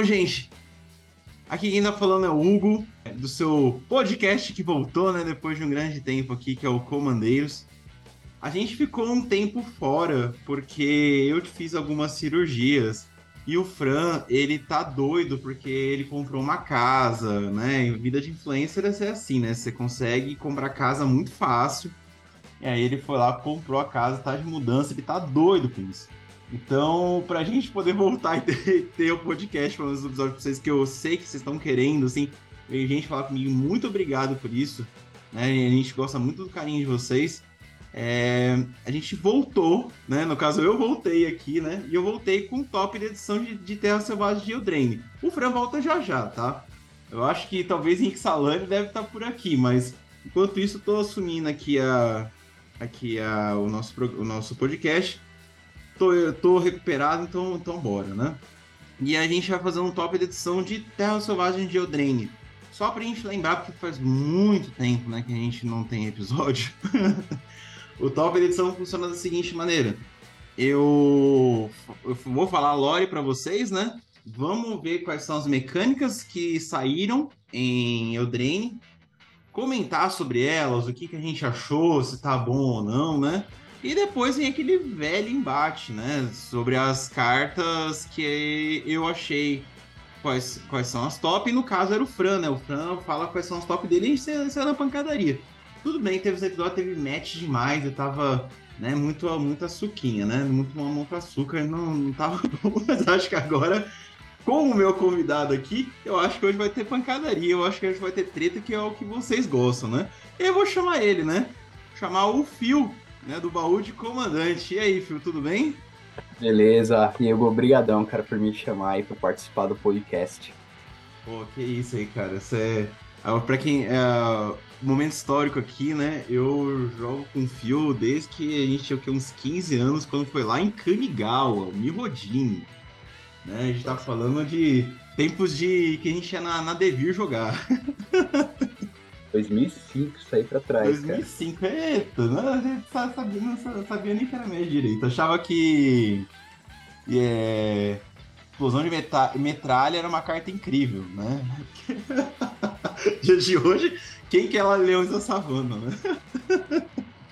Então, gente, aqui quem tá falando é o Hugo, do seu podcast que voltou, né, depois de um grande tempo aqui, que é o Comandeiros. A gente ficou um tempo fora, porque eu fiz algumas cirurgias. E o Fran, ele tá doido porque ele comprou uma casa, né? Em vida de influencer é assim, né? Você consegue comprar casa muito fácil. E aí ele foi lá, comprou a casa, tá de mudança, ele tá doido com isso. Então, pra gente poder voltar e ter, ter o podcast falando os episódios pra vocês, que eu sei que vocês estão querendo, assim, tem gente falar comigo, muito obrigado por isso, né? A gente gosta muito do carinho de vocês. É, a gente voltou, né? No caso, eu voltei aqui, né? E eu voltei com o top de edição de, de Terra Selvagem de Eldraine. O Fran volta já já, tá? Eu acho que talvez Salani deve estar por aqui, mas enquanto isso, eu tô assumindo aqui, a, aqui a, o, nosso, o nosso podcast. Tô, tô recuperado, então, então bora, né? E a gente vai fazer um top de edição de Terra Selvagem de Eldraine. Só pra gente lembrar, porque faz muito tempo né, que a gente não tem episódio. O top de edição funciona da seguinte maneira. Eu, eu vou falar a lore para vocês, né? Vamos ver quais são as mecânicas que saíram em Eldraine, comentar sobre elas, o que, que a gente achou, se tá bom ou não, né? E depois vem aquele velho embate, né? Sobre as cartas que eu achei quais, quais são as top. E no caso era o Fran, né? O Fran fala quais são as top dele e a gente sai na pancadaria. Tudo bem, teve os episódios, teve match demais, eu tava, né, muito, muito açuquinha, né? Muito mamão com açúcar, não, não tava bom, mas acho que agora, com o meu convidado aqui, eu acho que hoje vai ter pancadaria, eu acho que hoje vai ter treta, que é o que vocês gostam, né? Eu vou chamar ele, né? Chamar o Phil, né, do baú de comandante. E aí, Phil, tudo bem? Beleza, Diego, obrigadão, cara, por me chamar aí pra participar do podcast. Pô, que isso aí, cara, você é... Pra quem. É, momento histórico aqui, né? Eu jogo com fio desde que a gente tinha uns 15 anos, quando foi lá em Kamigawa, Mirodini. Né? A gente tá falando de tempos de que a gente ia na, na Devir jogar. 2005, isso aí pra trás, 2005, cara. eita, não, a gente sabia, não sabia nem que era média direito. Achava que é, explosão de metralha era uma carta incrível, né? Dia de hoje, quem que ela Leões da Savana, né?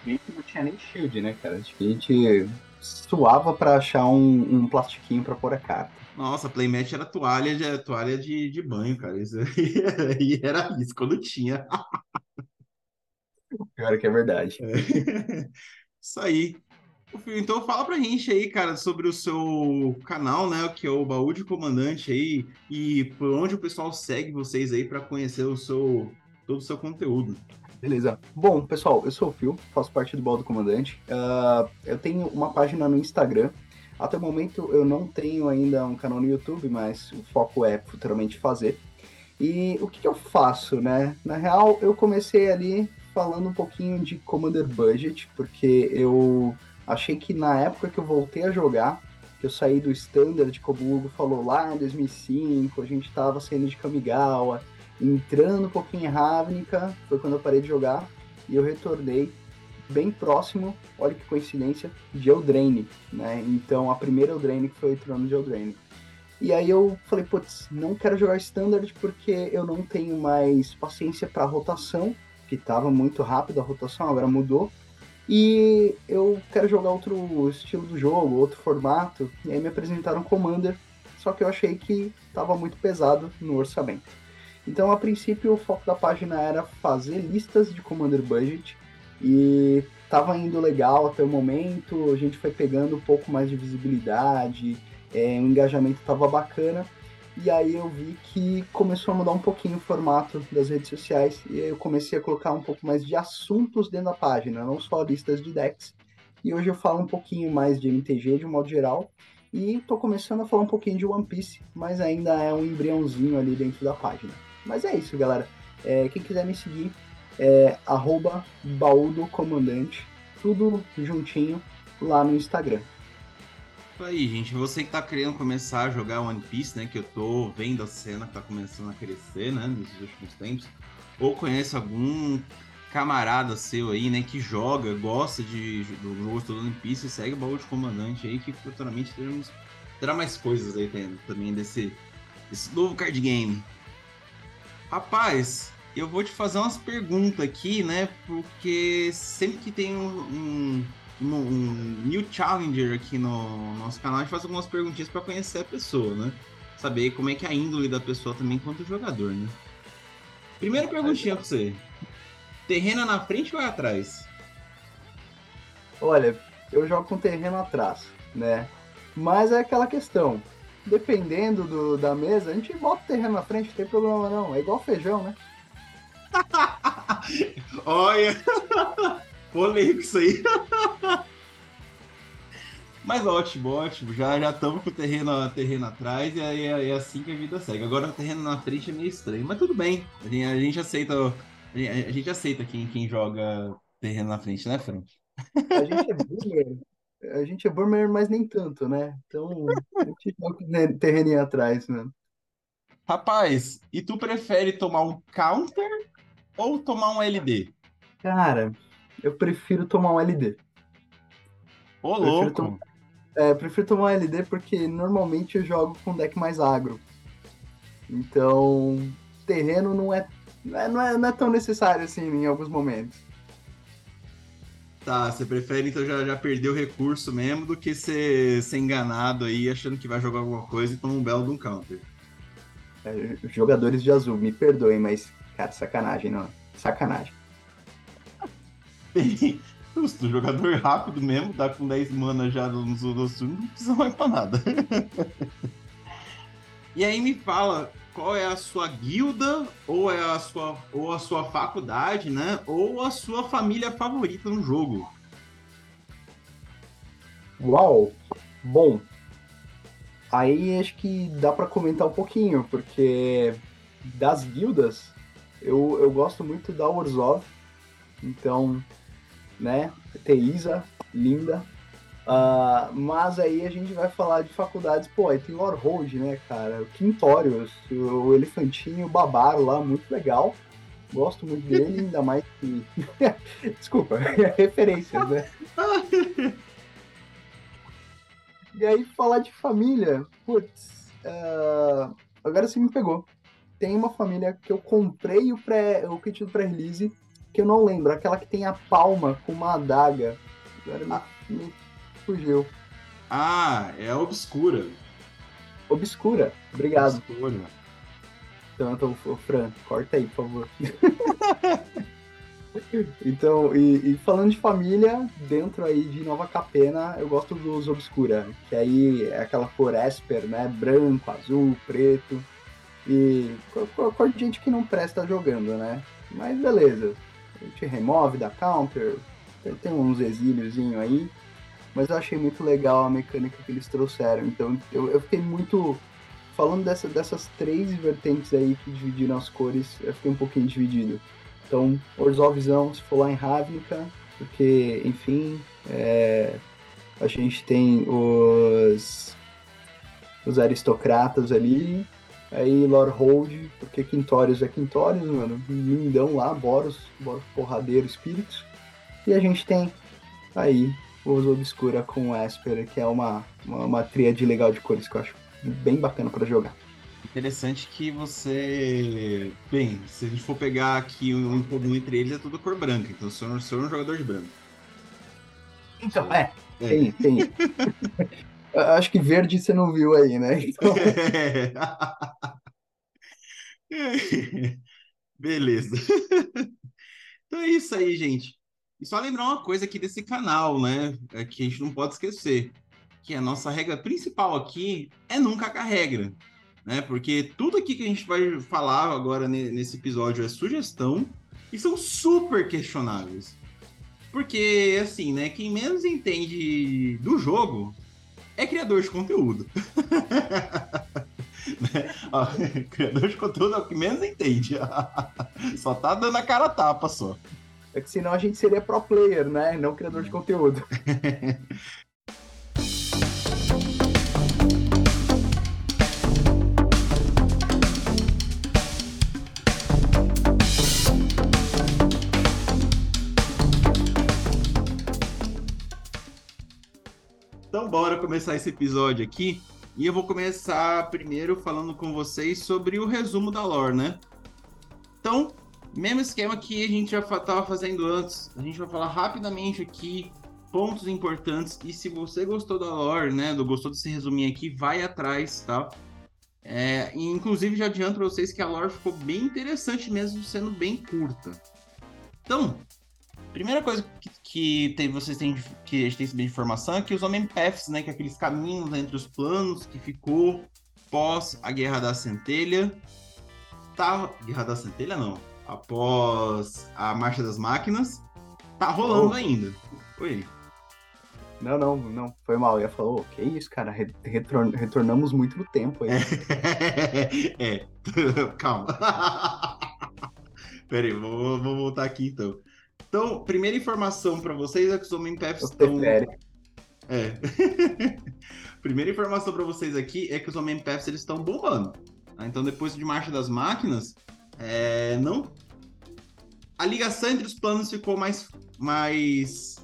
A gente não tinha nem shield, né, cara? Acho que a gente suava pra achar um, um plastiquinho pra pôr a carta. Nossa, playmatch era toalha de, toalha de, de banho, cara. Isso aí era isso, quando tinha. Pior que é verdade. É. Isso aí. Então fala pra gente aí, cara, sobre o seu canal, né, que é o Baú de Comandante aí, e por onde o pessoal segue vocês aí para conhecer o seu todo o seu conteúdo. Beleza. Bom, pessoal, eu sou o Phil, faço parte do Baú do Comandante. Uh, eu tenho uma página no Instagram. Até o momento eu não tenho ainda um canal no YouTube, mas o foco é futuramente fazer. E o que, que eu faço, né? Na real, eu comecei ali falando um pouquinho de Commander Budget, porque eu achei que na época que eu voltei a jogar, que eu saí do Standard, como o Hugo falou lá em 2005, a gente tava saindo de Kamigawa, entrando um pouquinho em Ravnica, foi quando eu parei de jogar, e eu retornei bem próximo, olha que coincidência, de Eldraine, né? Então a primeira Eldraine que foi o trono de Eldraine. E aí eu falei, putz, não quero jogar Standard porque eu não tenho mais paciência para rotação, que estava muito rápido a rotação, agora mudou. E eu quero jogar outro estilo do jogo, outro formato. E aí me apresentaram Commander, só que eu achei que estava muito pesado no orçamento. Então, a princípio, o foco da página era fazer listas de Commander Budget e estava indo legal até o momento. A gente foi pegando um pouco mais de visibilidade, é, o engajamento estava bacana. E aí eu vi que começou a mudar um pouquinho o formato das redes sociais e eu comecei a colocar um pouco mais de assuntos dentro da página, não só listas de decks. E hoje eu falo um pouquinho mais de MTG de um modo geral e estou começando a falar um pouquinho de One Piece, mas ainda é um embriãozinho ali dentro da página. Mas é isso, galera. É, quem quiser me seguir, é arroba baú do comandante, tudo juntinho lá no Instagram. Aí, gente. Você que tá querendo começar a jogar One Piece, né? Que eu tô vendo a cena que tá começando a crescer, né? Nesses últimos tempos. Ou conhece algum camarada seu aí, né? Que joga, gosta de, do jogo do One Piece, segue o baú de comandante aí, que futuramente teremos, terá mais coisas aí também desse esse novo card game. Rapaz, eu vou te fazer umas perguntas aqui, né? Porque sempre que tem um, um, um new challenger aqui no nosso canal, a gente faz algumas perguntinhas para conhecer a pessoa, né? Saber como é que é a índole da pessoa também enquanto jogador, né? Primeira perguntinha pra você. Terreno na frente ou atrás? Olha, eu jogo com terreno atrás, né? Mas é aquela questão. Dependendo do, da mesa, a gente bota o terreno na frente, não tem problema não. É igual feijão, né? Olha! Polêmico isso aí. Mas ótimo, ótimo. Já já estamos com o terreno, terreno atrás e é, é, assim que a vida segue. Agora o terreno na frente é meio estranho, mas tudo bem. A gente, a gente aceita. A gente, a gente aceita quem, quem joga terreno na frente, né, Fran? A gente é boomer. A gente é boomer, mas nem tanto, né? Então, a gente joga terreninho atrás, né? Rapaz, e tu prefere tomar um counter ou tomar um LD? Cara, eu prefiro tomar um LD. Ô, louco! Tom... É, prefiro tomar um LD porque normalmente eu jogo com deck mais agro. Então, terreno não é, não é, não é, não é tão necessário assim em alguns momentos. Tá, você prefere então já, já perder o recurso mesmo do que ser, ser enganado aí achando que vai jogar alguma coisa e tomar um belo de um counter. É, jogadores de azul, me perdoem, mas, cara, sacanagem, não. Sacanagem. Justo, jogador rápido mesmo, tá com 10 mana já nos outros turnos, não precisa mais pra nada. e aí me fala, qual é a sua guilda, ou é a sua, ou a sua faculdade, né? Ou a sua família favorita no jogo. Uau! Bom, aí acho que dá para comentar um pouquinho, porque das guildas, eu, eu gosto muito da Orzhov, então, né, Teisa, linda, Uh, mas aí a gente vai falar de faculdades, pô, aí tem o né, cara? O Quintorius, o Elefantinho, o Babaro lá, muito legal. Gosto muito dele, ainda mais que. Desculpa, referências, né? e aí, falar de família, putz, uh, agora você me pegou. Tem uma família que eu comprei o, pré, o kit do pré-release, que eu não lembro, aquela que tem a palma com uma adaga. Agora me, me fugiu. Ah, é a Obscura. Obscura, obrigado. Obscura. Então, então Fran, corta aí, por favor. então, e, e, falando de família, dentro aí de Nova Capena, eu gosto dos Obscura, que aí é aquela cor Esper, né? Branco, azul, preto. E cor de gente que não presta jogando, né? Mas beleza. A gente remove da counter, tem, tem uns exíliozinho aí. Mas eu achei muito legal a mecânica que eles trouxeram. Então eu, eu fiquei muito. Falando dessa, dessas três vertentes aí que dividiram as cores, eu fiquei um pouquinho dividido. Então, Orzovzão, se for lá em Ravnica, porque, enfim, é, a gente tem os, os aristocratas ali, aí Lord Hold, porque Quintorius é Quintorius, mano, lindão lá, Boros, Boros porradeiro, espíritos, e a gente tem aí Uso Obscura com Esper, que é uma, uma, uma tríade legal de cores que eu acho bem bacana para jogar. Interessante que você. Bem, se a gente for pegar aqui um em comum entre eles, é tudo cor branca. Então, sou, um jogador de branco. Então, é. é. Tem, tem. acho que verde você não viu aí, né? Então... Beleza. Então é isso aí, gente. E só lembrar uma coisa aqui desse canal, né? É que a gente não pode esquecer. Que a nossa regra principal aqui é nunca a regra. Né? Porque tudo aqui que a gente vai falar agora nesse episódio é sugestão e são super questionáveis. Porque, assim, né? Quem menos entende do jogo é criador de conteúdo. né? Criador de conteúdo é o que menos entende. só tá dando a cara a tapa só. É que senão a gente seria pro player, né? Não criador de conteúdo. Então, bora começar esse episódio aqui. E eu vou começar primeiro falando com vocês sobre o resumo da lore, né? Então, mesmo esquema que a gente já estava fazendo antes. A gente vai falar rapidamente aqui pontos importantes. E se você gostou da lore, né? Do, gostou desse resuminho aqui, vai atrás, tá? É, inclusive já adianto para vocês que a lore ficou bem interessante mesmo, sendo bem curta. Então, primeira coisa que, que tem, vocês têm que a gente tem de informação é que os Homem Paths, né, que é aqueles caminhos entre os planos que ficou pós a Guerra da Centelha, tava Guerra da Centelha não, após a Marcha das Máquinas, tá rolando oh. ainda. Oi. Não, não, não, foi mal. Eu ia falar, oh, que isso, cara, Retor retornamos muito no tempo aí. é, calma. Pera aí, vou, vou voltar aqui então. Então, primeira informação para vocês é que os Homem-Paths estão. É. primeira informação para vocês aqui é que os Homem-Paths eles estão bombando. Tá? Então, depois de Marcha das Máquinas, é, não. A ligação entre os planos ficou mais, mais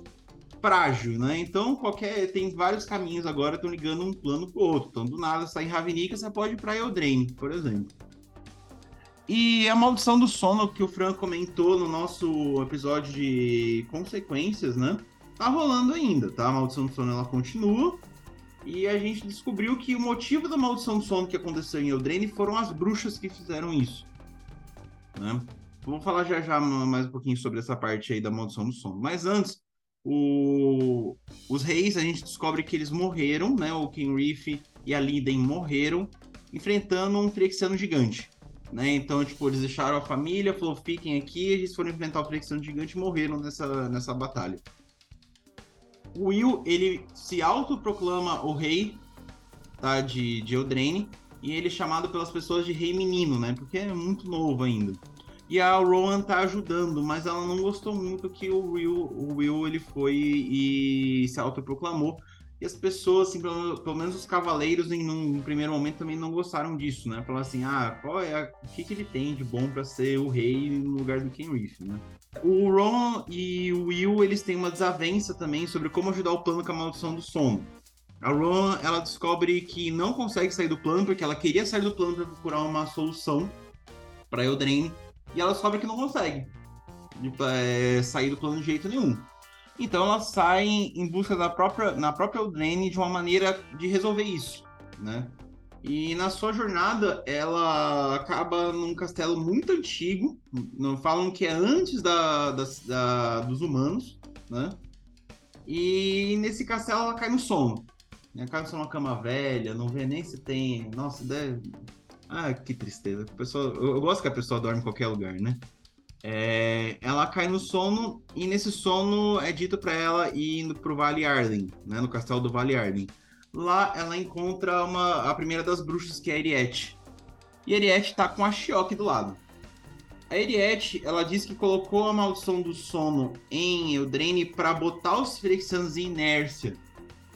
frágil, né? Então, qualquer tem vários caminhos agora estão ligando um plano pro outro. Então, do nada, sai em Ravnica, você pode ir para Eldraine, por exemplo. E a maldição do sono que o Fran comentou no nosso episódio de consequências, né? Tá rolando ainda, tá? A maldição do sono ela continua. E a gente descobriu que o motivo da maldição do sono que aconteceu em Eldraine foram as bruxas que fizeram isso. Né? Vou falar já já mais um pouquinho sobre essa parte aí da maldição do sono. Mas antes, o... Os reis, a gente descobre que eles morreram, né? O Kenrith e a Liden morreram enfrentando um Phyrexiano gigante. Né? Então, tipo, eles deixaram a família, falou, fiquem aqui, eles foram enfrentar o Phyrexiano gigante e morreram nessa, nessa batalha. O Will, ele se autoproclama o rei tá, de, de Eldraine, e ele é chamado pelas pessoas de rei menino, né? Porque é muito novo ainda. E a Rowan tá ajudando, mas ela não gostou muito que o Will, o Will ele foi e se autoproclamou. As pessoas, assim, pelo, pelo menos os cavaleiros, em um, primeiro momento, também não gostaram disso, né? Falaram assim, ah, qual é a, o que, que ele tem de bom para ser o rei no lugar do Ken Reef, né? O Ron e o Will, eles têm uma desavença também sobre como ajudar o plano com a maldição do sono. A Ron, ela descobre que não consegue sair do plano, porque ela queria sair do plano para procurar uma solução para Eldraine, e ela descobre que não consegue é, sair do plano de jeito nenhum. Então ela sai em busca da própria, na própria Eldraine de uma maneira de resolver isso, né? E na sua jornada, ela acaba num castelo muito antigo, não falam que é antes da, da, da, dos humanos, né? E nesse castelo ela cai no sono. Né? Cai no sono numa cama velha, não vê nem se tem. Nossa, deve, ah, que tristeza. A pessoa, eu, eu gosto que a pessoa dorme em qualquer lugar, né? É, ela cai no sono e nesse sono é dito para ela ir indo pro Vale Arden, né, no castelo do Vale Arden. Lá ela encontra uma, a primeira das bruxas, que é a Eriette. E a tá com a Shioki do lado. A Eriette, ela diz que colocou a maldição do sono em Eldraine para botar os Phyrexianos em inércia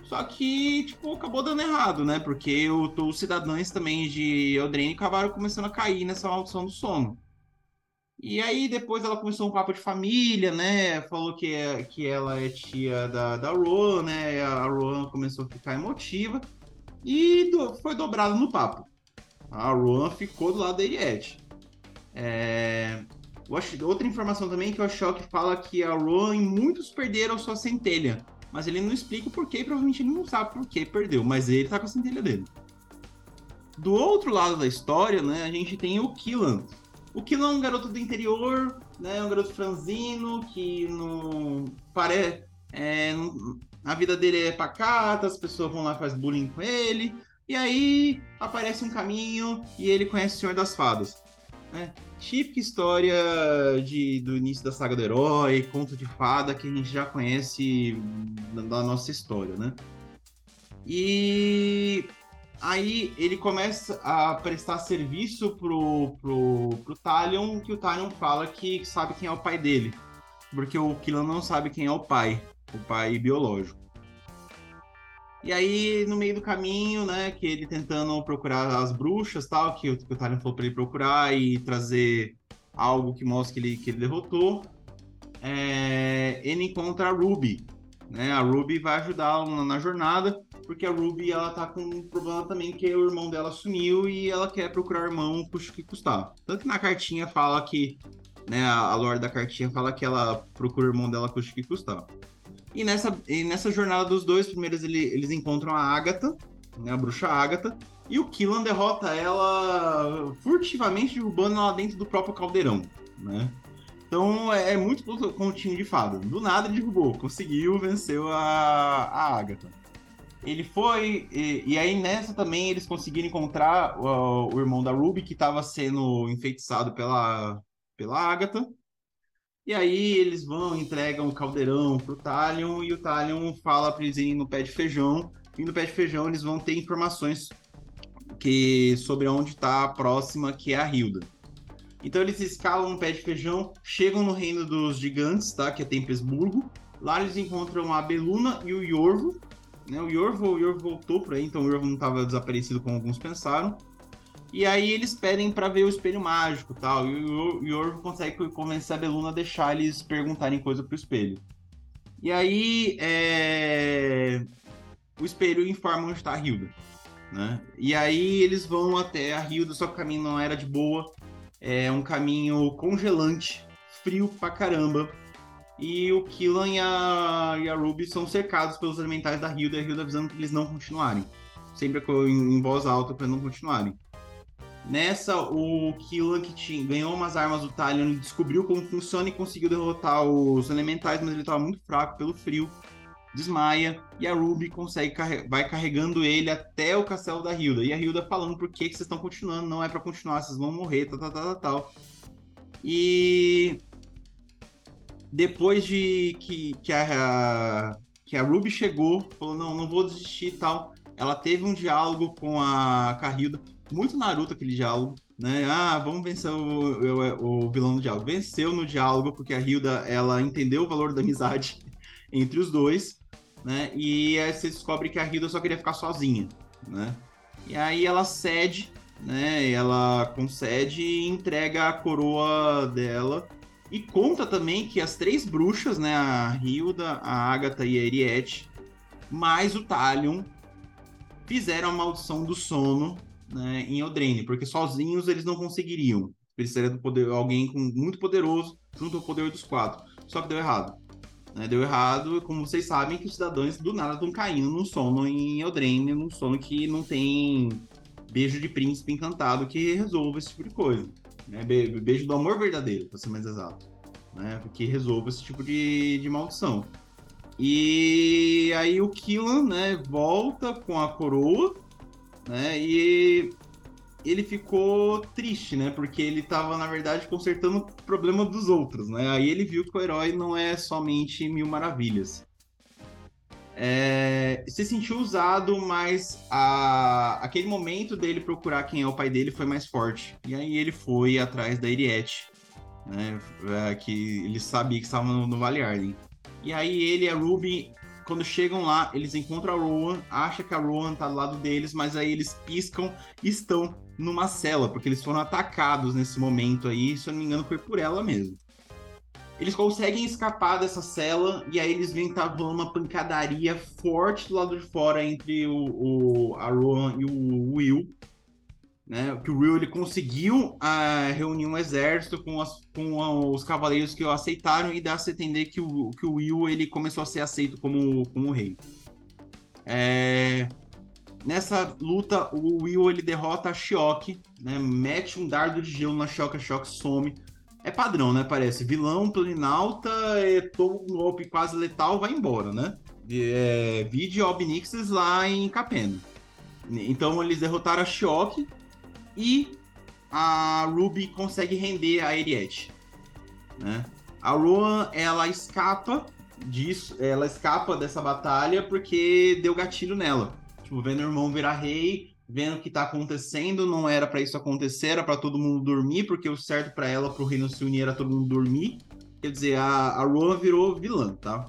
só que, tipo, acabou dando errado, né? Porque os cidadãos também de Eldraine acabaram começando a cair nessa maldição do sono. E aí depois ela começou um papo de família, né? Falou que, é, que ela é tia da, da Rowan, né? A Rowan começou a ficar emotiva e do, foi dobrado no papo. A Rowan ficou do lado da Eliette. É... Outra informação também que o Ashok fala que a Rowan e muitos perderam sua centelha mas ele não explica o porquê, provavelmente ele não sabe por que perdeu, mas ele tá com a centelha dele. Do outro lado da história, né, a gente tem o Killan. O Killan é um garoto do interior, né, um garoto franzino, que não parece... É, a vida dele é pacata, as pessoas vão lá e fazem bullying com ele, e aí aparece um caminho e ele conhece o Senhor das Fadas. Né? Típica história de, do início da saga do herói, conto de fada que a gente já conhece da nossa história, né? E aí ele começa a prestar serviço pro, pro, pro Talion, que o Talion fala que sabe quem é o pai dele. Porque o Killan não sabe quem é o pai, o pai biológico. E aí, no meio do caminho, né, que ele tentando procurar as bruxas tal, que, que o Talion falou pra ele procurar e trazer algo que mostre que ele, que ele derrotou, é, ele encontra a Ruby, né? A Ruby vai ajudar na jornada, porque a Ruby ela tá com um problema também que o irmão dela sumiu e ela quer procurar o irmão custe que custar. Tanto que na cartinha fala que, né, a, a lore da cartinha fala que ela procura o irmão dela custe que custar. E nessa, e nessa jornada dos dois, primeiros ele, eles encontram a Agatha, né, a bruxa Agatha, e o Killan derrota ela furtivamente, derrubando ela dentro do próprio caldeirão, né? Então é, é muito continho de fada. Do nada ele derrubou, conseguiu, venceu a, a Agatha. Ele foi. E, e, aí nessa também eles conseguiram encontrar o, o irmão da Ruby, que estava sendo enfeitiçado pela, pela Agatha. E aí eles vão, entregam o caldeirão pro Talion, e o Talion fala pra eles irem no pé de feijão. E no pé de feijão eles vão ter informações que sobre onde está a próxima, que é a Hilda. Então eles escalam um pé de feijão, chegam no reino dos gigantes, tá? Que é Tempesburgo. Lá eles encontram a Beluna e o Yorvo. Né? O Yorvo, o Yorvo voltou por aí, então o Yorvo não estava desaparecido como alguns pensaram. E aí eles pedem para ver o espelho mágico tal. E o Yorvo consegue convencer a Beluna a deixar eles perguntarem coisa pro espelho. E aí é... o espelho informa onde está a Hilda. Né? E aí eles vão até a Hilda, só que o caminho não era de boa. É um caminho congelante, frio pra caramba. E o Killan e a, e a Ruby são cercados pelos elementais da Hilda e a Hilda avisando que eles não continuarem. Sempre em, voz alta para não continuarem. Nessa, o Killan que tinha, ganhou umas armas do Talion, descobriu como funciona e conseguiu derrotar os elementais, mas ele estava muito fraco pelo frio desmaia e a Ruby consegue vai carregando ele até o castelo da Hilda. E a Hilda falando por que, que vocês estão continuando, não é para continuar, vocês vão morrer, tal, tal, tal, tal. E depois de que, que, a, que a Ruby chegou, falou, não, não vou desistir e tal. Ela teve um diálogo com a, com a Hilda, muito Naruto aquele diálogo, né? Ah, vamos vencer o, o, o vilão do diálogo. Venceu no diálogo, porque a Hilda, ela entendeu o valor da amizade entre os dois, né? E aí você descobre que a Hilda só queria ficar sozinha, né? E aí ela cede, né? Ela concede e entrega a coroa dela. E conta também que as três bruxas, né? A Hilda, a Agatha e a Eriette, mais o Talion, fizeram a maldição do sono né, em Eldraine, porque sozinhos eles não conseguiriam. Precisaria do poder alguém com, muito poderoso junto ao poder dos quatro. Só que deu errado. Né? Deu errado, como vocês sabem, que os cidadãos do nada estão caindo num sono em Eldraine, num sono que não tem beijo de príncipe encantado que resolva esse tipo de coisa. Né? Beijo do amor verdadeiro, para ser mais exato. Né? Que resolva esse tipo de, de maldição. E aí o Killan, né, volta com a coroa, né, e ele ficou triste, né? Porque ele estava, na verdade, consertando o problema dos outros, né? Aí ele viu que o herói não é somente mil maravilhas. É... se sentiu usado, mas a... aquele momento dele procurar quem é o pai dele foi mais forte. E aí ele foi atrás da Eriette, né? É, que ele sabia que estava no, no Vale Arden. E aí ele e a Ruby quando chegam lá, eles encontram a Rowan, acha que a Rowan tá do lado deles, mas aí eles piscam e estão numa cela, porque eles foram atacados nesse momento aí, se eu não me engano, foi por ela mesmo. Eles conseguem escapar dessa cela e aí eles vêm tá uma pancadaria forte do lado de fora entre o, o a Rowan e o Will né? Que o Will ele conseguiu uh, reunir um exército com, as, com os cavaleiros que o aceitaram e dá-se a entender que o, que o Will ele começou a ser aceito como, como rei. É... Nessa luta, o Will ele derrota a Shioki, né? Mete um dardo de gelo na Shioki, a Shioki some. É padrão, né? Parece. Vilão, planinalta, é, toma um golpe quase letal, vai embora, né? É, Vide Obnixes lá em Capena. Então eles derrotaram a Shioki, e a Ruby consegue render a Ariete. Né? A Rowan, ela escapa disso, ela escapa dessa batalha porque deu gatilho nela. Tipo, vendo o irmão virar rei, vendo o que tá acontecendo, não era para isso acontecer, era para todo mundo dormir, porque o certo para ela, pro reino se unir, era todo mundo dormir. Quer dizer, a, a Rowan virou vilã, tá?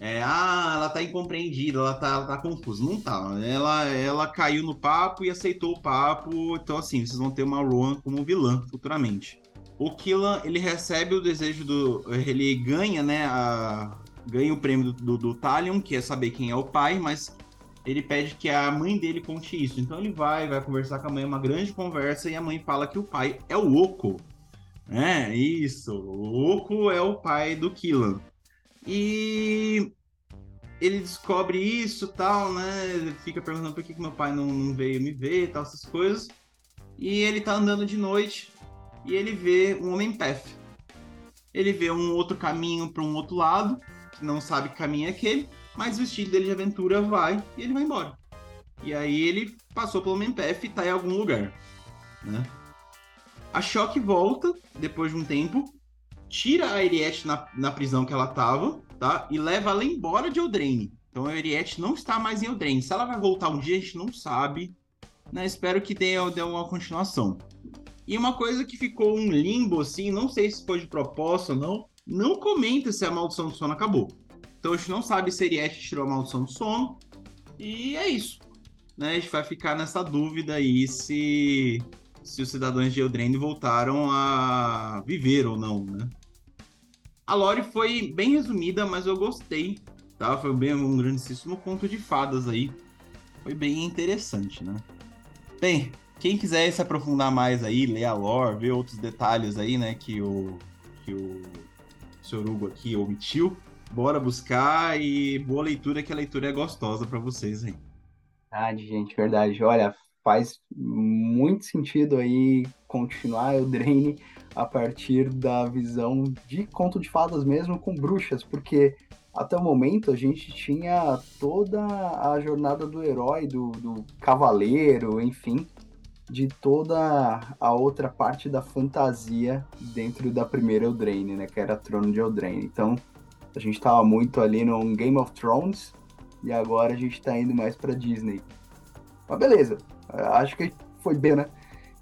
É, ah, ela tá incompreendida, ela tá, ela tá confusa. Não tá. Ela, ela caiu no papo e aceitou o papo. Então, assim, vocês vão ter uma Rowan como vilã futuramente. O Killan, ele recebe o desejo do. Ele ganha, né, a, ganha o prêmio do, do, do Talion, que é saber quem é o pai, mas ele pede que a mãe dele conte isso. Então ele vai, vai conversar com a mãe, uma grande conversa, e a mãe fala que o pai é o Oco. É, isso. O Oco é o pai do Killan. E ele descobre isso tal, né? Ele fica perguntando por que, que meu pai não, não veio me ver tal, essas coisas. E ele tá andando de noite e ele vê um homem path. Ele vê um outro caminho para um outro lado, que não sabe que caminho é aquele mas o estilo dele de aventura vai e ele vai embora. E aí ele passou pelo Menpef e tá em algum lugar, né? A Shock volta, depois de um tempo, tira a Eriette na, na prisão que ela tava, tá? E leva ela embora de Eldraine. Então a Eriette não está mais em Eldraine. Se ela vai voltar um dia, a gente não sabe. Né? Espero que tenha, tenha uma continuação. E uma coisa que ficou um limbo, assim, não sei se foi de propósito ou não, não comenta se a maldição do sono acabou. Então a gente não sabe se Eriette tirou a maldição do sono. E é isso. Né? A gente vai ficar nessa dúvida aí se, se os cidadãos de Eldraine voltaram a viver ou não, né? A lore foi bem resumida, mas eu gostei. Tá? Foi bem um grandíssimo conto de fadas aí. Foi bem interessante, né? Bem, quem quiser se aprofundar mais aí, ler a lore, ver outros detalhes aí, né, que o, que o Sr. Hugo aqui omitiu, bora buscar e boa leitura, que a leitura é gostosa para vocês aí. Verdade, gente, verdade. Olha, faz muito sentido aí continuar Eldraine a partir da visão de conto de fadas mesmo com bruxas, porque até o momento a gente tinha toda a jornada do herói, do, do cavaleiro, enfim, de toda a outra parte da fantasia dentro da primeira Eldraine, né, que era Trono de Eldraine. Então, a gente estava muito ali no Game of Thrones e agora a gente está indo mais para Disney. Mas beleza, acho que foi bem, né?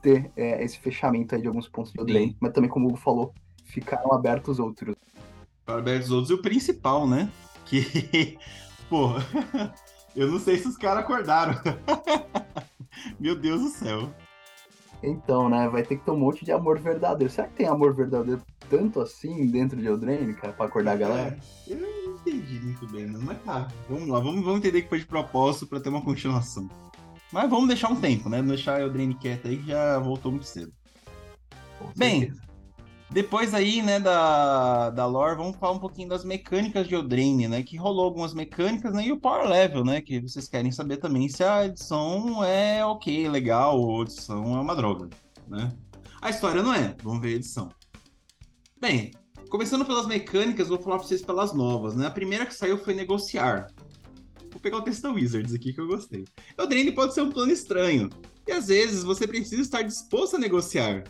Ter é, esse fechamento aí de alguns pontos do Sim. mas também, como o Hugo falou, ficaram abertos outros. Ficaram abertos outros e o principal, né? Que, pô, eu não sei se os caras acordaram. Meu Deus do céu. Então, né? Vai ter que ter um monte de amor verdadeiro. Será que tem amor verdadeiro tanto assim dentro de Eldraine, cara, pra acordar a galera? É, eu não entendi muito bem, não. Mas tá, vamos lá. Vamos, vamos entender que foi de propósito pra ter uma continuação. Mas vamos deixar um tempo, né? Não deixar a Eldraine quieta aí, que já voltou muito cedo. Bem, depois aí, né, da, da lore, vamos falar um pouquinho das mecânicas de Eldraine, né, que rolou algumas mecânicas, né, e o power level, né, que vocês querem saber também se a edição é ok, legal, ou a edição é uma droga, né. A história não é, vamos ver a edição. Bem, começando pelas mecânicas, vou falar pra vocês pelas novas, né, a primeira que saiu foi negociar. Vou pegar o texto Wizards aqui que eu gostei. Eldraine pode ser um plano estranho, e às vezes você precisa estar disposto a negociar.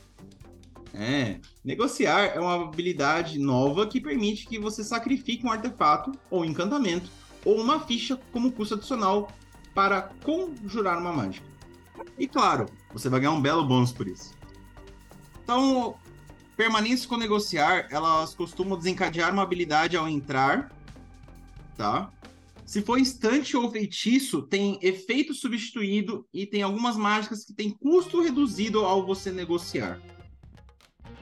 É. Negociar é uma habilidade nova que permite que você sacrifique um artefato ou encantamento ou uma ficha como custo adicional para conjurar uma mágica. E claro, você vai ganhar um belo bônus por isso. Então, permanências com negociar, elas costumam desencadear uma habilidade ao entrar, tá? Se for instante ou feitiço, tem efeito substituído e tem algumas mágicas que têm custo reduzido ao você negociar.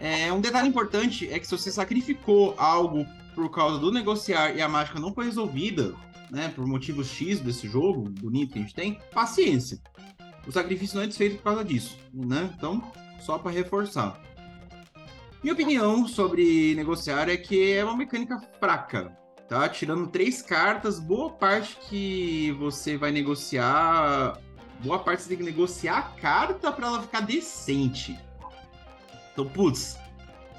É, um detalhe importante é que se você sacrificou algo por causa do negociar e a mágica não foi resolvida, né, por motivos X desse jogo bonito que a gente tem, paciência. O sacrifício não é desfeito por causa disso, né? Então, só para reforçar. Minha opinião sobre negociar é que é uma mecânica fraca, tá? Tirando três cartas, boa parte que você vai negociar, boa parte você tem que negociar a carta para ela ficar decente. Então, putz,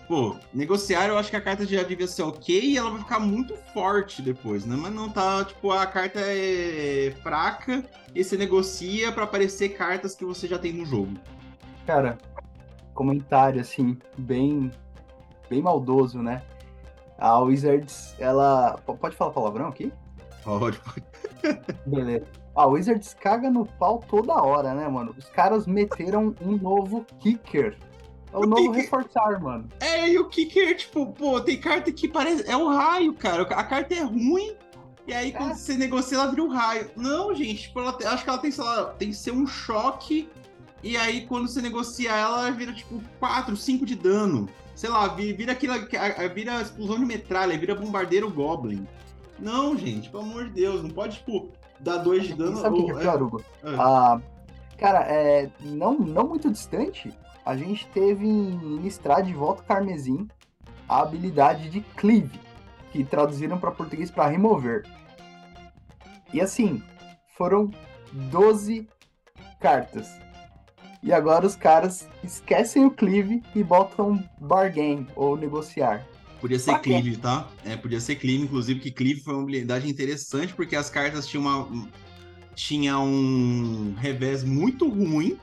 pô, negociar eu acho que a carta já devia ser ok e ela vai ficar muito forte depois, né? Mas não tá, tipo, a carta é fraca e você negocia para aparecer cartas que você já tem no jogo. Cara, comentário assim, bem bem maldoso, né? A Wizards, ela. Pode falar palavrão aqui? Pode, pode. Beleza. A Wizards caga no pau toda hora, né, mano? Os caras meteram um novo kicker é o, o novo que... reforçar, mano. É, e o Kicker, tipo, pô, tem carta que parece. É o raio, cara. A carta é ruim. E aí, quando é. você negocia, ela vira o um raio. Não, gente, tipo, ela, acho que ela tem, sei lá, tem que ser um choque. E aí, quando você negocia ela, ela vira, tipo, 4, 5 de dano. Sei lá, vira, aquela. Vira explosão de metralha, vira bombardeiro Goblin. Não, gente, pelo amor de Deus, não pode, tipo, dar dois de dano. Sabe o que é pior, Hugo? É. Ah, cara, é, não, não muito distante, a gente teve em Nistrad de volta Carmesim a habilidade de Cleave, que traduziram para português para remover. E assim, foram 12 cartas. E agora os caras esquecem o cleave e botam bargain ou negociar. Podia ser cleave, tá? É, podia ser cleave, inclusive, que cleave foi uma habilidade interessante porque as cartas tinham uma tinha um revés muito ruim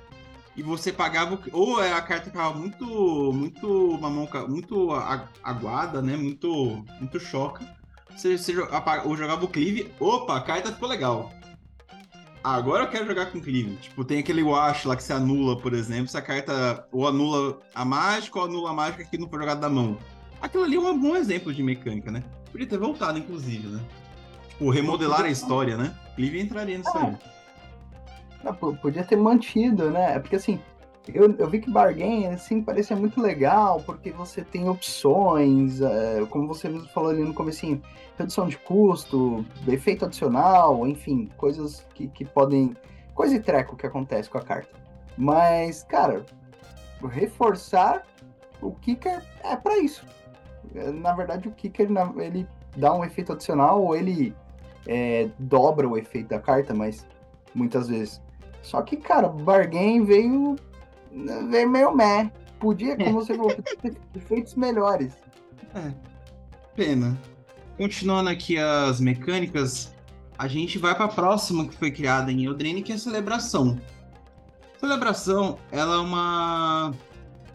e você pagava ou a carta ficava muito muito uma mão muito aguada, né? Muito muito choca. Você, você jogava o cleave, opa, a carta ficou legal agora eu quero jogar com Cleave. Tipo, tem aquele wash lá que se anula, por exemplo, se a carta ou anula a mágica ou anula a mágica que não foi jogada da mão. Aquilo ali é um bom exemplo de mecânica, né? Podia ter voltado, inclusive, né? Tipo, remodelar a história, né? Cleave entraria nisso ah. aí. Não, podia ter mantido, né? É porque assim, eu, eu vi que bargain, assim, parecia muito legal, porque você tem opções, é, como você mesmo falou ali no comecinho, redução de custo, efeito adicional, enfim, coisas que, que podem... Coisa e treco que acontece com a carta. Mas, cara, reforçar o Kicker é para isso. É, na verdade, o Kicker, ele dá um efeito adicional, ou ele é, dobra o efeito da carta, mas muitas vezes. Só que, cara, Bargain veio veio meio meh. Podia, como você falou, ter efeitos melhores. É. Pena. Continuando aqui as mecânicas, a gente vai para a próxima que foi criada em Eldrine, que é a celebração. Celebração, ela é uma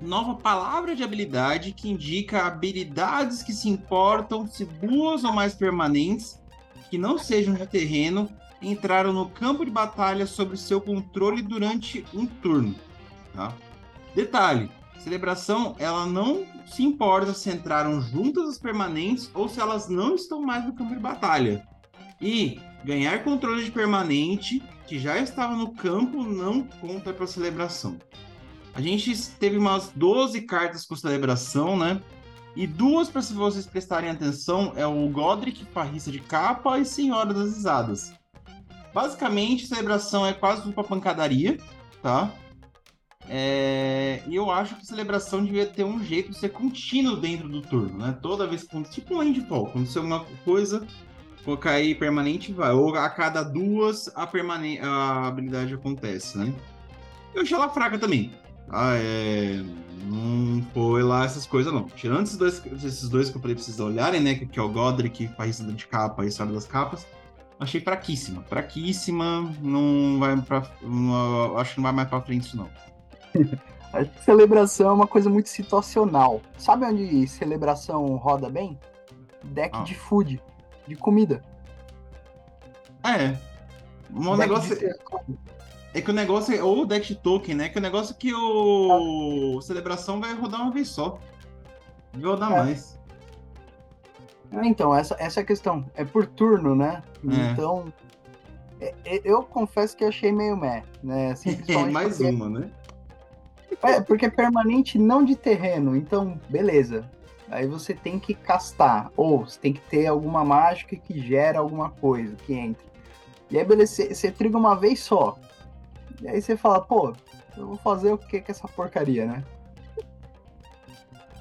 nova palavra de habilidade que indica habilidades que se importam se duas ou mais permanentes que não sejam de terreno entraram no campo de batalha sob seu controle durante um turno. Tá? Detalhe, celebração ela não se importa se entraram juntas as permanentes ou se elas não estão mais no campo de batalha. E ganhar controle de permanente que já estava no campo não conta para celebração. A gente teve umas 12 cartas com celebração, né? E duas, para se vocês prestarem atenção, é o Godric, Parrista de Capa e Senhora das Risadas. Basicamente, celebração é quase tudo para pancadaria, tá? É, e eu acho que a celebração devia ter um jeito de ser contínuo dentro do turno, né? Toda vez que tipo um endfall, aconteceu alguma coisa, for cair permanente, vai. Ou a cada duas a, permane a habilidade acontece, né? Eu achei ela fraca também. Ah, é... Não foi lá essas coisas, não. Tirando esses dois, esses dois que eu falei pra vocês olharem, né? Que é o Godric, Parrista de Capa e História das Capas. Achei fraquíssima. Fraquíssima. Não vai. Não, acho que não vai mais pra frente isso, não. Acho que celebração é uma coisa muito situacional. Sabe onde celebração roda bem? Deck ah. de food, de comida. É. Um negócio. De... É que o negócio é. Ou o deck de token, né? Que o negócio é que o. Ah. Celebração vai rodar uma vez só. Vai rodar é. mais. Ah, então, essa, essa é a questão. É por turno, né? É. Então. É, é, eu confesso que achei meio meh, né? Assim, é mais porque... uma, né? É, porque é permanente não de terreno, então, beleza. Aí você tem que castar, ou você tem que ter alguma mágica que gera alguma coisa que entra. E aí, beleza, você, você triga uma vez só. E aí você fala, pô, eu vou fazer o que com essa porcaria, né?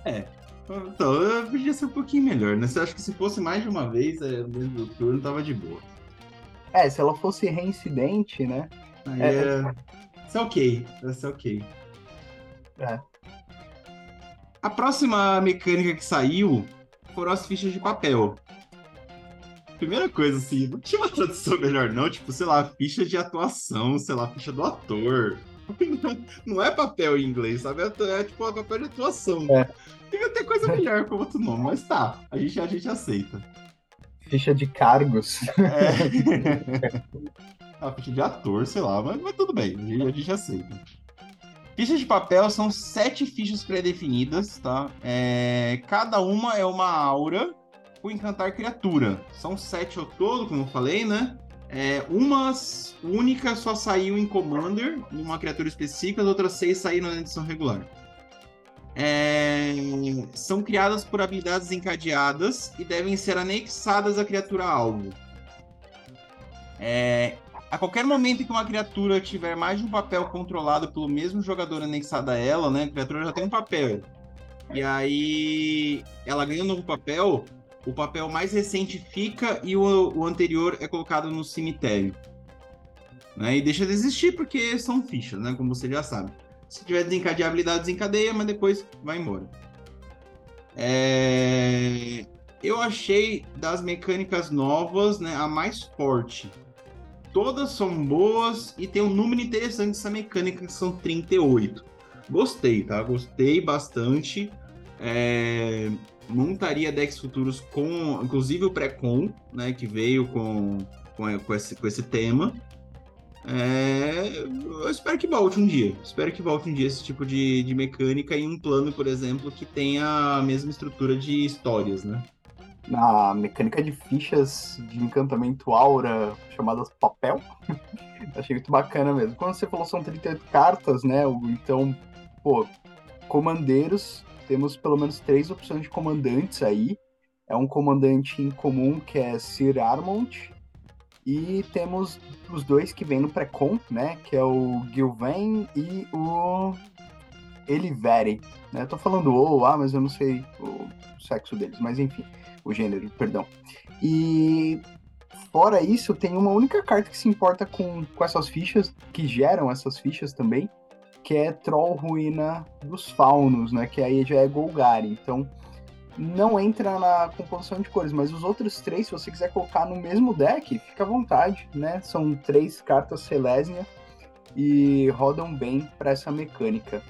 É. Então, podia ser um pouquinho melhor, né? Você acha que se fosse mais de uma vez, é, no mesmo turno, tava de boa. É, se ela fosse reincidente, né? Aí é, é... Isso é ok, isso é ok. É. A próxima mecânica que saiu foram as fichas de papel. Primeira coisa, assim, não tinha uma tradução melhor, não. Tipo, sei lá, ficha de atuação, sei lá, ficha do ator. Não é papel em inglês, sabe? É, é tipo papel de atuação. É. Devia ter coisa melhor com outro nome, mas tá. A gente, a gente aceita. Ficha de cargos. É. a ficha de ator, sei lá, mas, mas tudo bem, a gente, a gente aceita. Fichas de papel são sete fichas pré-definidas, tá? É, cada uma é uma aura com encantar criatura. São sete ao todo, como eu falei, né? É, umas únicas só saiu em Commander, uma criatura específica, as outras seis saíram na edição regular. é, são criadas por habilidades encadeadas e devem ser anexadas à criatura alvo. É, a qualquer momento que uma criatura tiver mais de um papel controlado pelo mesmo jogador anexado a ela, né? A criatura já tem um papel. E aí ela ganha um novo papel, o papel mais recente fica e o, o anterior é colocado no cemitério. Né? E deixa de existir porque são fichas, né? Como você já sabe. Se tiver desencadeabilidade, desencadeia, mas depois vai embora. É... Eu achei das mecânicas novas né, a mais forte. Todas são boas e tem um número interessante dessa mecânica, que são 38. Gostei, tá? Gostei bastante. É... Montaria decks futuros com, inclusive o pré-con, né? Que veio com, com, com, esse, com esse tema. É, eu espero que volte um dia. Espero que volte um dia esse tipo de, de mecânica em um plano, por exemplo, que tenha a mesma estrutura de histórias, né? Na mecânica de fichas de encantamento aura chamadas papel, achei muito bacana mesmo. Quando você falou são 38 cartas, né? Então, pô, comandeiros, temos pelo menos três opções de comandantes aí. É um comandante em comum que é Sir Armont, e temos os dois que vêm no pré-com, né? Que é o Gilvain e o Elivere. Né? Eu tô falando o, ah, mas eu não sei o sexo deles, mas enfim, o gênero, perdão. E fora isso, tem uma única carta que se importa com, com essas fichas, que geram essas fichas também, que é Troll Ruína dos Faunos, né? Que aí já é Golgari. Então, não entra na composição de cores, mas os outros três, se você quiser colocar no mesmo deck, fica à vontade, né? São três cartas Selesnia e rodam bem para essa mecânica.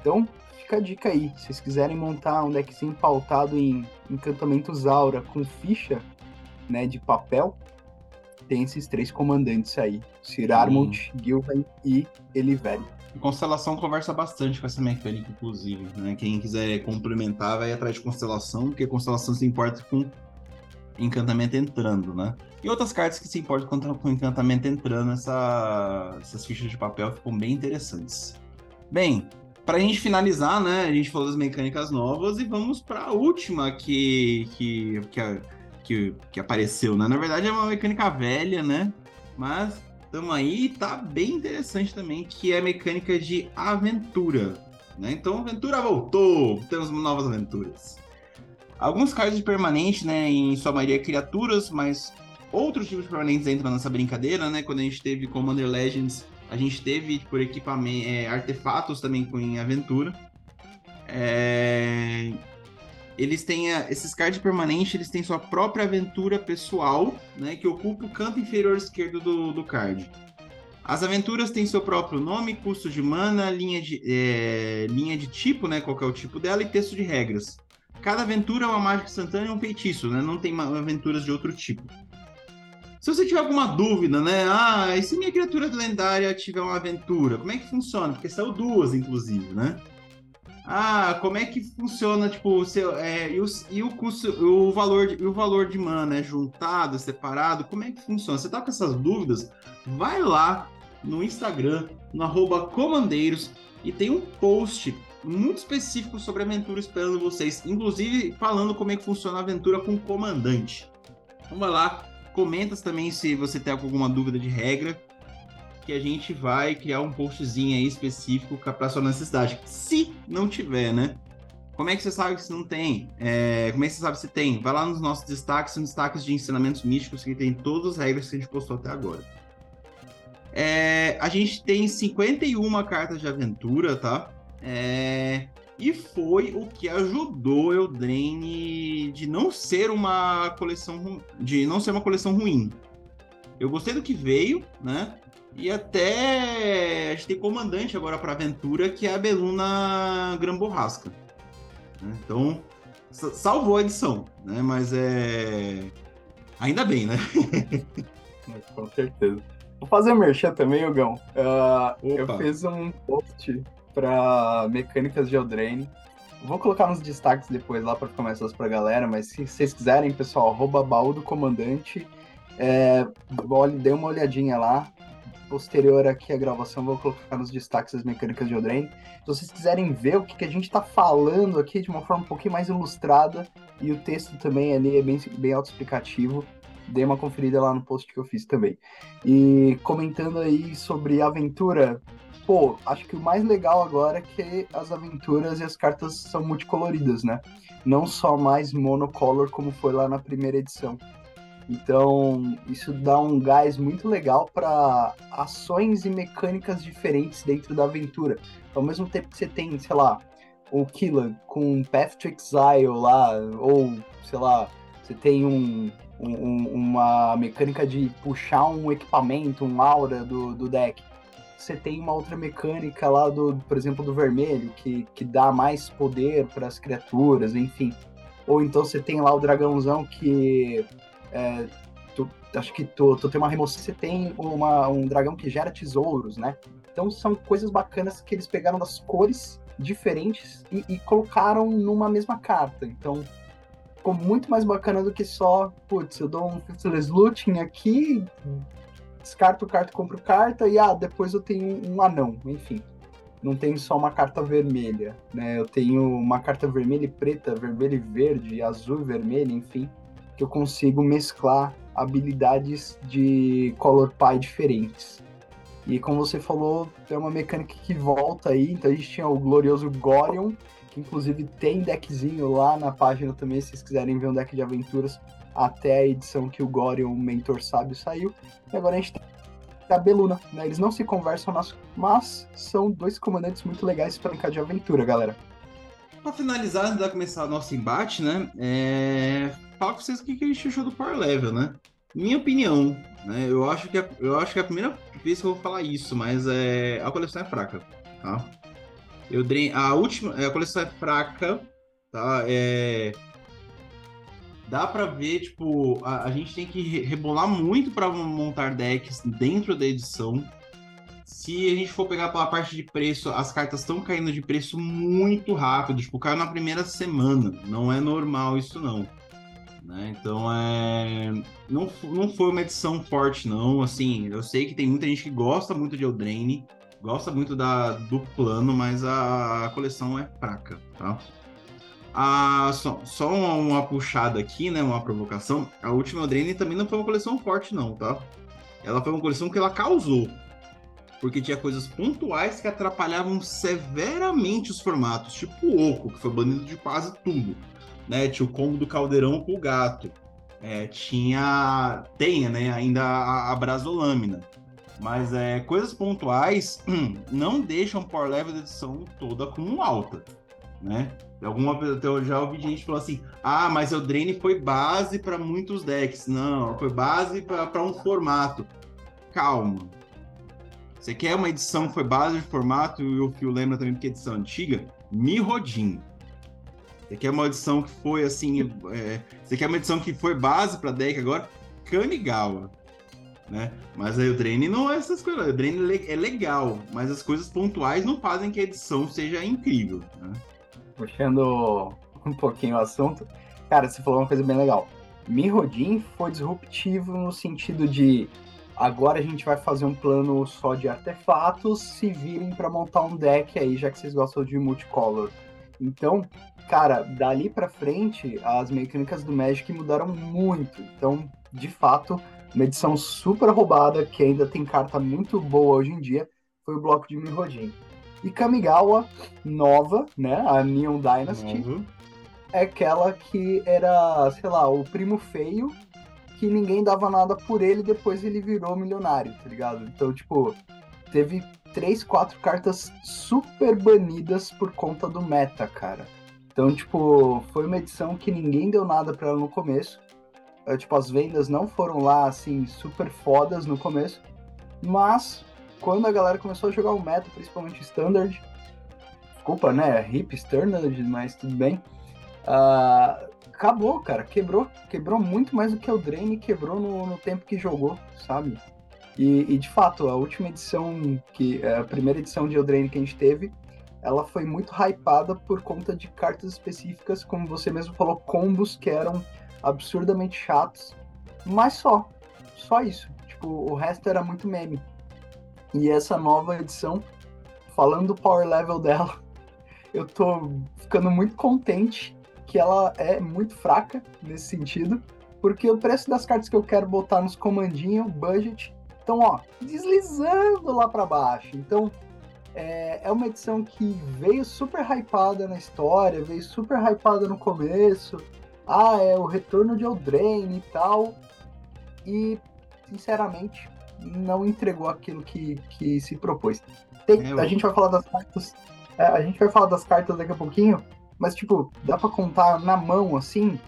Então, fica a dica aí. Se vocês quiserem montar um deckzinho pautado em encantamentos aura com ficha, né, de papel, tem esses três comandantes aí: Sir Armont, Gilvan e Eliveri. Constelação conversa bastante com essa mecânica, inclusive. Né? Quem quiser complementar vai atrás de Constelação, porque Constelação se importa com encantamento entrando, né? E outras cartas que se importam com encantamento entrando, essa... essas fichas de papel ficam bem interessantes. Bem, para a gente finalizar, né? A gente falou das mecânicas novas e vamos para a última que, que, que, que, que apareceu, né? Na verdade é uma mecânica velha, né? Mas Tamo aí, tá bem interessante também, que é a mecânica de aventura. Né? Então, aventura voltou, temos novas aventuras. Alguns cards de permanente, né, em sua maioria criaturas, mas outros tipos de permanentes entram nessa brincadeira, né? Quando a gente teve Commander Legends, a gente teve por equipamento, é, artefatos também com em aventura. É eles têm a, esses cards permanentes, eles têm sua própria aventura pessoal, né, que ocupa o canto inferior esquerdo do, do card. As aventuras têm seu próprio nome, custo de mana, linha de, é, linha de tipo, né, qual é o tipo dela, e texto de regras. Cada aventura é uma mágica instantânea e um feitiço, né, não tem aventuras de outro tipo. Se você tiver alguma dúvida, né, ah, e se minha criatura lendária tiver uma aventura, como é que funciona? Porque são duas, inclusive, né? ah, como é que funciona, tipo, o seu, é, e, o, e o custo, o valor, de, o valor de mana é juntado, separado, como é que funciona? Você tá com essas dúvidas? Vai lá no Instagram, no arroba comandeiros, e tem um post muito específico sobre aventura esperando vocês, inclusive falando como é que funciona a aventura com o comandante. Então vai lá, comenta também se você tem alguma dúvida de regra, que a gente vai criar um postzinho aí específico para sua necessidade. Se não tiver, né? Como é que você sabe se não tem? É, como é que você sabe se tem? Vai lá nos nossos destaques, nos destaques de ensinamentos místicos, que tem todas as regras que a gente postou até agora. É, a gente tem 51 cartas de aventura, tá? É, e foi o que ajudou Eldraine de não ser uma coleção de não ser uma coleção ruim. Eu gostei do que veio, né? E até a gente tem comandante agora para aventura, que é a Beluna Gramborrasca. Né? Então, salvou a edição, né? Mas é. Ainda bem, né? Com certeza. Vou fazer merchan também, Yogão. Uh, eu fiz um post para mecânicas de Eldraine. Vou colocar uns destaques depois lá para ficar mais fácil pra galera, mas se vocês quiserem, pessoal, arroba baú do comandante. É, dê uma olhadinha lá posterior aqui à gravação, vou colocar nos destaques as mecânicas de Eldraine. Se vocês quiserem ver o que, que a gente está falando aqui de uma forma um pouquinho mais ilustrada, e o texto também ali é bem, bem autoexplicativo, dê uma conferida lá no post que eu fiz também. E comentando aí sobre aventura, pô, acho que o mais legal agora é que as aventuras e as cartas são multicoloridas, né? Não só mais monocolor como foi lá na primeira edição. Então, isso dá um gás muito legal para ações e mecânicas diferentes dentro da aventura. Ao mesmo tempo que você tem, sei lá, o Killer com Path to Exile lá, ou, sei lá, você tem um, um, uma mecânica de puxar um equipamento, um aura do, do deck. Você tem uma outra mecânica lá, do, por exemplo, do vermelho, que, que dá mais poder para as criaturas, enfim. Ou então você tem lá o dragãozão que é, tu, acho que tu, tu tem uma remoção, você tem uma, um dragão que gera tesouros, né? Então são coisas bacanas que eles pegaram das cores diferentes e, e colocaram numa mesma carta. Então ficou muito mais bacana do que só, putz, eu dou um Faithless Looting aqui, descarto carta, compro carta e ah, depois eu tenho um anão, enfim. Não tenho só uma carta vermelha, né? Eu tenho uma carta vermelha e preta, vermelha e verde, azul e vermelho, enfim que eu consigo mesclar habilidades de Color Pie diferentes. E como você falou, é uma mecânica que volta aí. Então a gente tinha o glorioso Gorion, que inclusive tem deckzinho lá na página também, se vocês quiserem ver um deck de aventuras até a edição que o Gorion, Mentor Sábio, saiu. E agora a gente tem a Beluna, né? Eles não se conversam, mas são dois comandantes muito legais para brincar de aventura, galera. Para finalizar, antes de começar o nosso embate, né? É falar com vocês o que a gente achou do Power Level, né? Minha opinião, né? Eu acho que é, eu acho que é a primeira vez que eu vou falar isso, mas é a coleção é fraca, tá? Eu a última, a coleção é fraca, tá? É dá para ver, tipo, a, a, gente tem que rebolar muito para montar decks dentro da edição. Se a gente for pegar pela parte de preço, as cartas estão caindo de preço muito rápido, tipo, caiu na primeira semana. Não é normal isso não. Né? Então, é... não, não foi uma edição forte, não. Assim, eu sei que tem muita gente que gosta muito de Eldraine, gosta muito da, do plano, mas a, coleção é fraca, tá? A, só, só uma, uma, puxada aqui, né? Uma provocação. A última Eldraine também não foi uma coleção forte, não, tá? Ela foi uma coleção que ela causou. Porque tinha coisas pontuais que atrapalhavam severamente os formatos, tipo o Oco, que foi banido de quase tudo né? Tinha o combo do caldeirão com o gato. É, tinha. Tem, né? Ainda a, a brasolâmina. Mas é, coisas pontuais não deixam o power level da edição toda como alta, né? Alguma eu já ouvi gente falar assim: ah, mas o Drain foi base para muitos decks. Não, foi base para um formato. Calma. Você quer uma edição que foi base de formato, e o Fio lembra também porque é edição antiga? Mirodin. Você quer uma edição que foi assim. É, você quer uma edição que foi base para deck agora? Kamigawa. Né? Mas aí o Drain não é essas coisas. O Drain é legal, mas as coisas pontuais não fazem que a edição seja incrível. Né? Puxando um pouquinho o assunto, cara, você falou uma coisa bem legal. Mirrodin foi disruptivo no sentido de agora a gente vai fazer um plano só de artefatos, se virem para montar um deck aí, já que vocês gostam de multicolor. Então, cara, dali para frente, as mecânicas do Magic mudaram muito. Então, de fato, uma edição super roubada, que ainda tem carta muito boa hoje em dia, foi o bloco de Mirrodin. E Kamigawa, nova, né? A Neon Dynasty, uhum. é aquela que era, sei lá, o primo feio, que ninguém dava nada por ele, depois ele virou milionário, tá ligado? Então, tipo, teve três, quatro cartas super banidas por conta do meta, cara. Então, tipo, foi uma edição que ninguém deu nada para ela no começo. É, tipo, as vendas não foram lá, assim, super fodas no começo. Mas, quando a galera começou a jogar o meta, principalmente Standard, desculpa, né? Hip Standard, mas tudo bem. Uh, acabou, cara. Quebrou. Quebrou muito mais do que o Drain quebrou no, no tempo que jogou, sabe? E, e, de fato, a última edição, que a primeira edição de Eldraine que a gente teve, ela foi muito hypada por conta de cartas específicas, como você mesmo falou, combos que eram absurdamente chatos, mas só, só isso. Tipo, o resto era muito meme. E essa nova edição, falando do power level dela, eu tô ficando muito contente que ela é muito fraca nesse sentido, porque o preço das cartas que eu quero botar nos comandinhos, budget, estão ó, deslizando lá para baixo. Então, é, é uma edição que veio super hypada na história, veio super hypada no começo. Ah, é o retorno de Eldraine e tal. E, sinceramente, não entregou aquilo que, que se propôs. Tem, a gente vai falar das cartas. É, a gente vai falar das cartas daqui a pouquinho, mas tipo, dá para contar na mão assim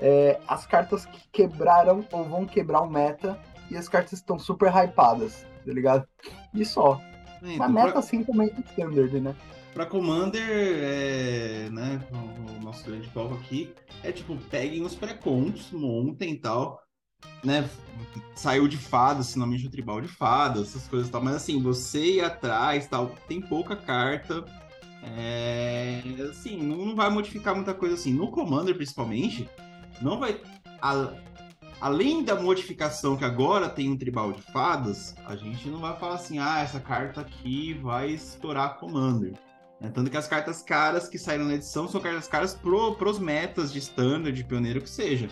é, as cartas que quebraram ou vão quebrar o meta e as cartas estão super hypadas, tá ligado? E só. É, então, meta pra... assim também é standard, né? Pra Commander, é, né, o, nosso grande foco aqui, é tipo, peguem os pré-contos, montem e tal, né, saiu de fada, finalmente o tribal de fada, essas coisas e tal, mas assim, você ir atrás tal, tem pouca carta, é, assim, não, não vai modificar muita coisa assim. No Commander, principalmente, não vai. A, além da modificação que agora tem um tribal de fadas, a gente não vai falar assim, ah, essa carta aqui vai estourar Commander. Né? Tanto que as cartas caras que saíram na edição são cartas caras pro, pros metas de standard, de pioneiro que seja.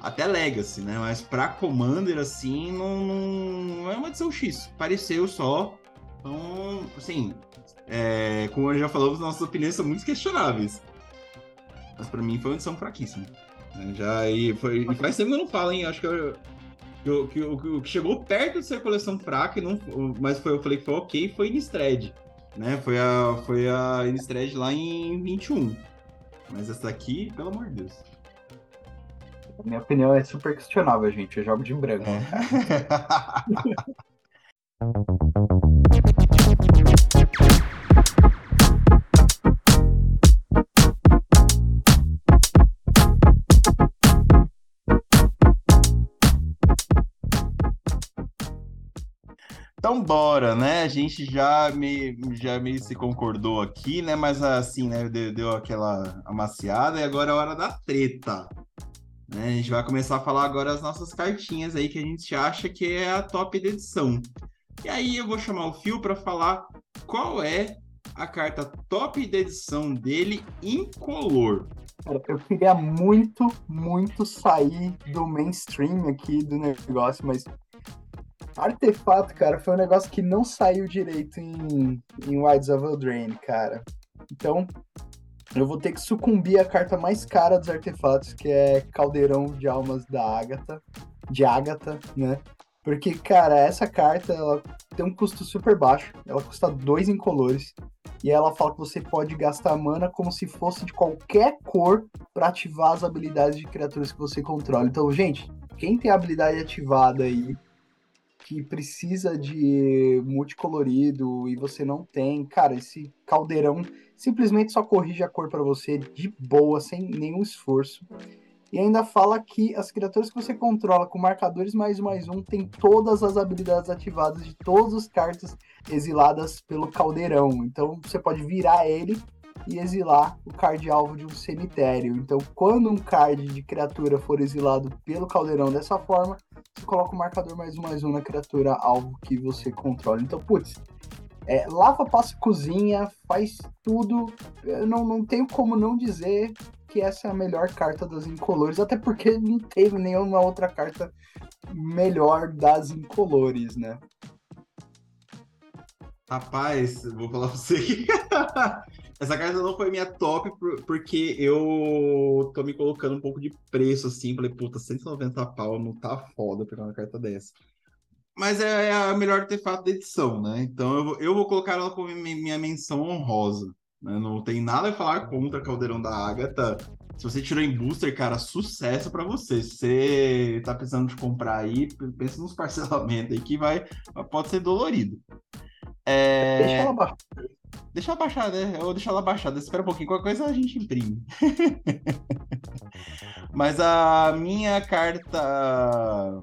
Até Legacy, né? Mas pra Commander, assim, não, não é uma edição X. Pareceu só. Então, assim, é, como já falamos, nossas opiniões são muito questionáveis. Mas pra mim foi uma edição fraquíssima. Né? Já e foi. E faz tempo que eu não falo, hein? Acho que eu, que, que, o que chegou perto de ser coleção fraca, não, mas foi, eu falei que foi ok, foi Innistrad. Né? Foi a, foi a Innistrad lá em 21. Mas essa daqui, pelo amor de Deus. minha opinião é super questionável, gente. Eu jogo de branco. É. Então bora, né? A gente já me já meio se concordou aqui, né? Mas assim, né? Deu, deu aquela amaciada e agora é hora da treta. Né? A gente vai começar a falar agora as nossas cartinhas aí que a gente acha que é a top da edição. E aí eu vou chamar o Fio para falar qual é a carta top da edição dele incolor. Eu queria muito, muito sair do mainstream aqui do negócio, mas Artefato, cara, foi um negócio que não saiu direito em, em Wilds of Eldraine, cara. Então, eu vou ter que sucumbir à carta mais cara dos artefatos, que é Caldeirão de Almas da Ágata, de Ágata, né? Porque, cara, essa carta ela tem um custo super baixo, ela custa dois incolores, e ela fala que você pode gastar mana como se fosse de qualquer cor para ativar as habilidades de criaturas que você controla. Então, gente, quem tem a habilidade ativada aí que precisa de multicolorido e você não tem, cara, esse caldeirão simplesmente só corrige a cor para você de boa, sem nenhum esforço. E ainda fala que as criaturas que você controla com marcadores mais mais um tem todas as habilidades ativadas de todas as cartas exiladas pelo caldeirão. Então você pode virar ele e exilar o card alvo de um cemitério. Então, quando um card de criatura for exilado pelo caldeirão dessa forma, você coloca o marcador mais um mais um na criatura alvo que você controla. Então, putz, é, lava, passa, cozinha, faz tudo. Eu não, não tenho como não dizer que essa é a melhor carta das incolores, até porque não teve nenhuma outra carta melhor das incolores, né? Rapaz, vou falar pra você que essa carta não foi minha top porque eu tô me colocando um pouco de preço assim. Falei, puta, 190 pau não tá foda pegar uma carta dessa. Mas é, é a melhor artefato da edição, né? Então eu vou, eu vou colocar ela como minha menção honrosa. Né? Não tem nada a falar contra Caldeirão da Ágata. Se você tirou em booster, cara, sucesso para você. Se você tá precisando de comprar aí, pensa nos parcelamentos aí que vai, pode ser dolorido. É... Deixa ela baixar. Deixa baixar, né? Eu deixar ela baixada. Espera um pouquinho, qualquer coisa a gente imprime. Mas a minha carta.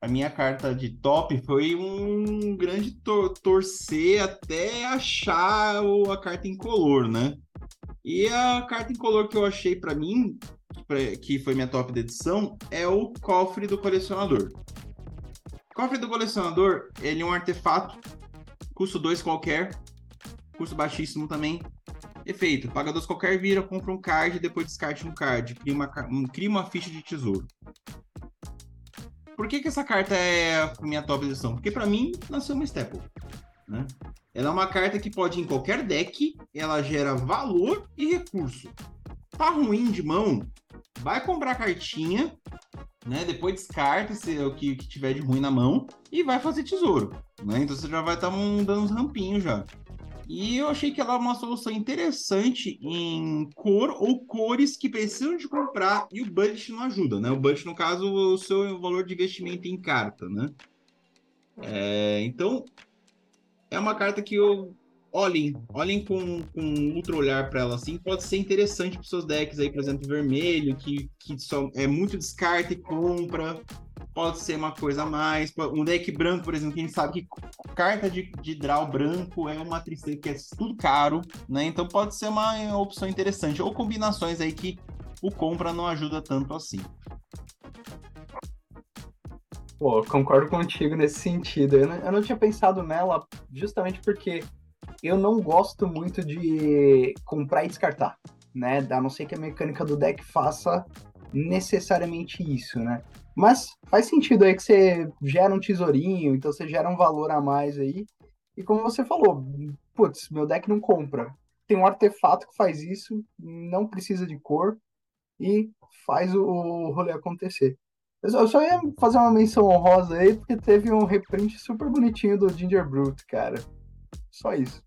A minha carta de top foi um grande tor torcer até achar a carta incolor, né? E a carta incolor que eu achei para mim, que foi minha top da edição, é o cofre do colecionador. O cofre do colecionador, ele é um artefato Custo 2 qualquer, custo baixíssimo também. Efeito, paga 2 qualquer, vira, compra um card, depois descarte um card, cria uma, cria uma ficha de tesouro. Por que, que essa carta é minha top edição? Porque para mim nasceu uma staple. Né? Ela é uma carta que pode ir em qualquer deck, ela gera valor e recurso. Tá ruim de mão? Vai comprar a cartinha, né? Depois descarta é o que, que, tiver de ruim na mão e vai fazer tesouro, né? Então você já vai estar tá dando uns rampinhos já. E eu achei que ela é uma solução interessante em cor ou cores que precisam de comprar e o budget não ajuda, né? O budget, no caso, o seu valor de investimento em carta, né? É, então, é uma carta que eu olhem, olhem com, com ultra olhar para ela assim, pode ser interessante para seus decks aí, por exemplo, vermelho, que, que só é muito descarte e compra, pode ser uma coisa a mais. Um deck branco, por exemplo, que a gente sabe que carta de, de draw branco é uma tristeza que é tudo caro, né? Então pode ser uma opção interessante. Ou combinações aí que o compra não ajuda tanto assim. Pô, concordo contigo nesse sentido. Eu não, eu não tinha pensado nela justamente porque eu não gosto muito de comprar e descartar, né? A não ser que a mecânica do deck faça necessariamente isso, né? Mas faz sentido aí que você gera um tesourinho, então você gera um valor a mais aí. E como você falou, putz, meu deck não compra. Tem um artefato que faz isso, não precisa de cor e faz o rolê acontecer. Eu só ia fazer uma menção honrosa aí, porque teve um reprint super bonitinho do Ginger Brute, cara. Só isso.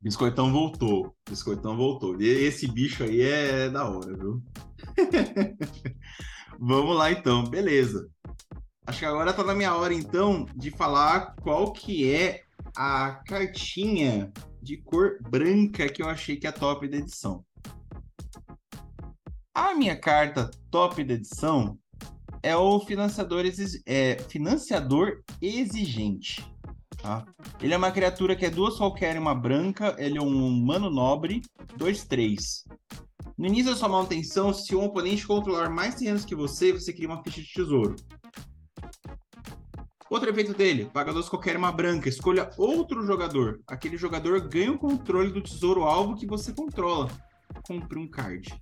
Biscoitão voltou. Biscoitão voltou. E esse bicho aí é da hora, viu? Vamos lá então, beleza. Acho que agora tá na minha hora então de falar qual que é a cartinha de cor branca que eu achei que é top da edição. A minha carta top da edição é o financiador, é, financiador exigente. Tá? Ele é uma criatura que é duas qualquer e uma branca. Ele é um humano nobre, 2-3. No início da sua manutenção, se um oponente controlar mais terrenos que você, você cria uma ficha de tesouro. Outro efeito dele, paga duas qualquer uma branca, escolha outro jogador. Aquele jogador ganha o controle do tesouro alvo que você controla. Compre um card.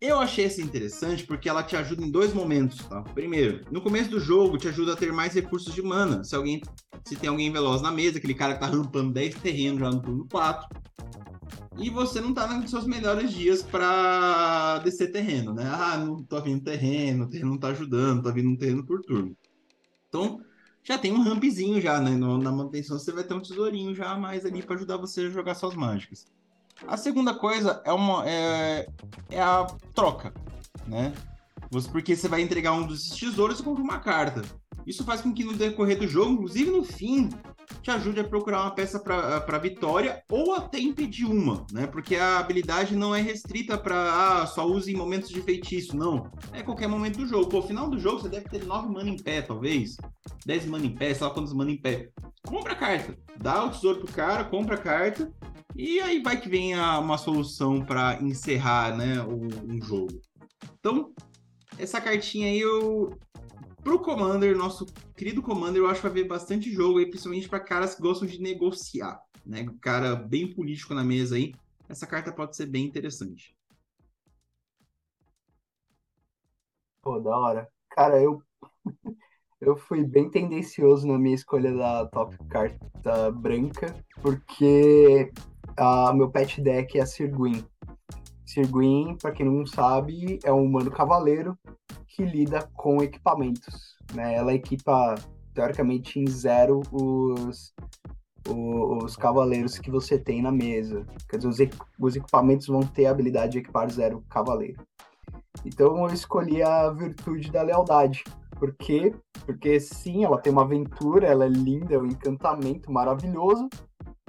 Eu achei essa interessante porque ela te ajuda em dois momentos, tá? Primeiro, no começo do jogo te ajuda a ter mais recursos de mana. Se alguém, se tem alguém veloz na mesa, aquele cara que tá rampando 10 terrenos já no turno 4, e você não tá nos seus melhores dias para descer terreno, né? Ah, não tô vindo terreno, o terreno não tá ajudando, tá vindo um terreno por turno. Então, já tem um rampzinho já, né? na manutenção você vai ter um tesourinho já mais ali para ajudar você a jogar suas mágicas. A segunda coisa é, uma, é, é a troca, né? Você, porque você vai entregar um dos tesouros e compra uma carta. Isso faz com que no decorrer do jogo, inclusive no fim, te ajude a procurar uma peça para vitória ou até impedir uma, né? Porque a habilidade não é restrita para ah, só use em momentos de feitiço, não. É qualquer momento do jogo. Pô, final do jogo você deve ter 9 mana em pé, talvez. 10 mana em pé, sei lá quantos mana em pé. Compra a carta. Dá o tesouro pro cara, compra a carta e aí vai que vem uma solução para encerrar né, um jogo. Então, essa cartinha aí eu. Pro Commander, nosso querido Commander, eu acho que vai ver bastante jogo aí, principalmente para caras que gostam de negociar. Né? Cara bem político na mesa aí. Essa carta pode ser bem interessante. Pô, da hora. Cara, eu. eu fui bem tendencioso na minha escolha da top carta branca, porque uh, meu pet deck é a Sirguin. Sirguin, para quem não sabe, é um humano cavaleiro que lida com equipamentos. Né? Ela equipa, teoricamente, em zero os, os, os cavaleiros que você tem na mesa. Quer dizer, os, os equipamentos vão ter a habilidade de equipar zero cavaleiro. Então eu escolhi a virtude da lealdade. Por quê? Porque sim, ela tem uma aventura, ela é linda, é um encantamento maravilhoso,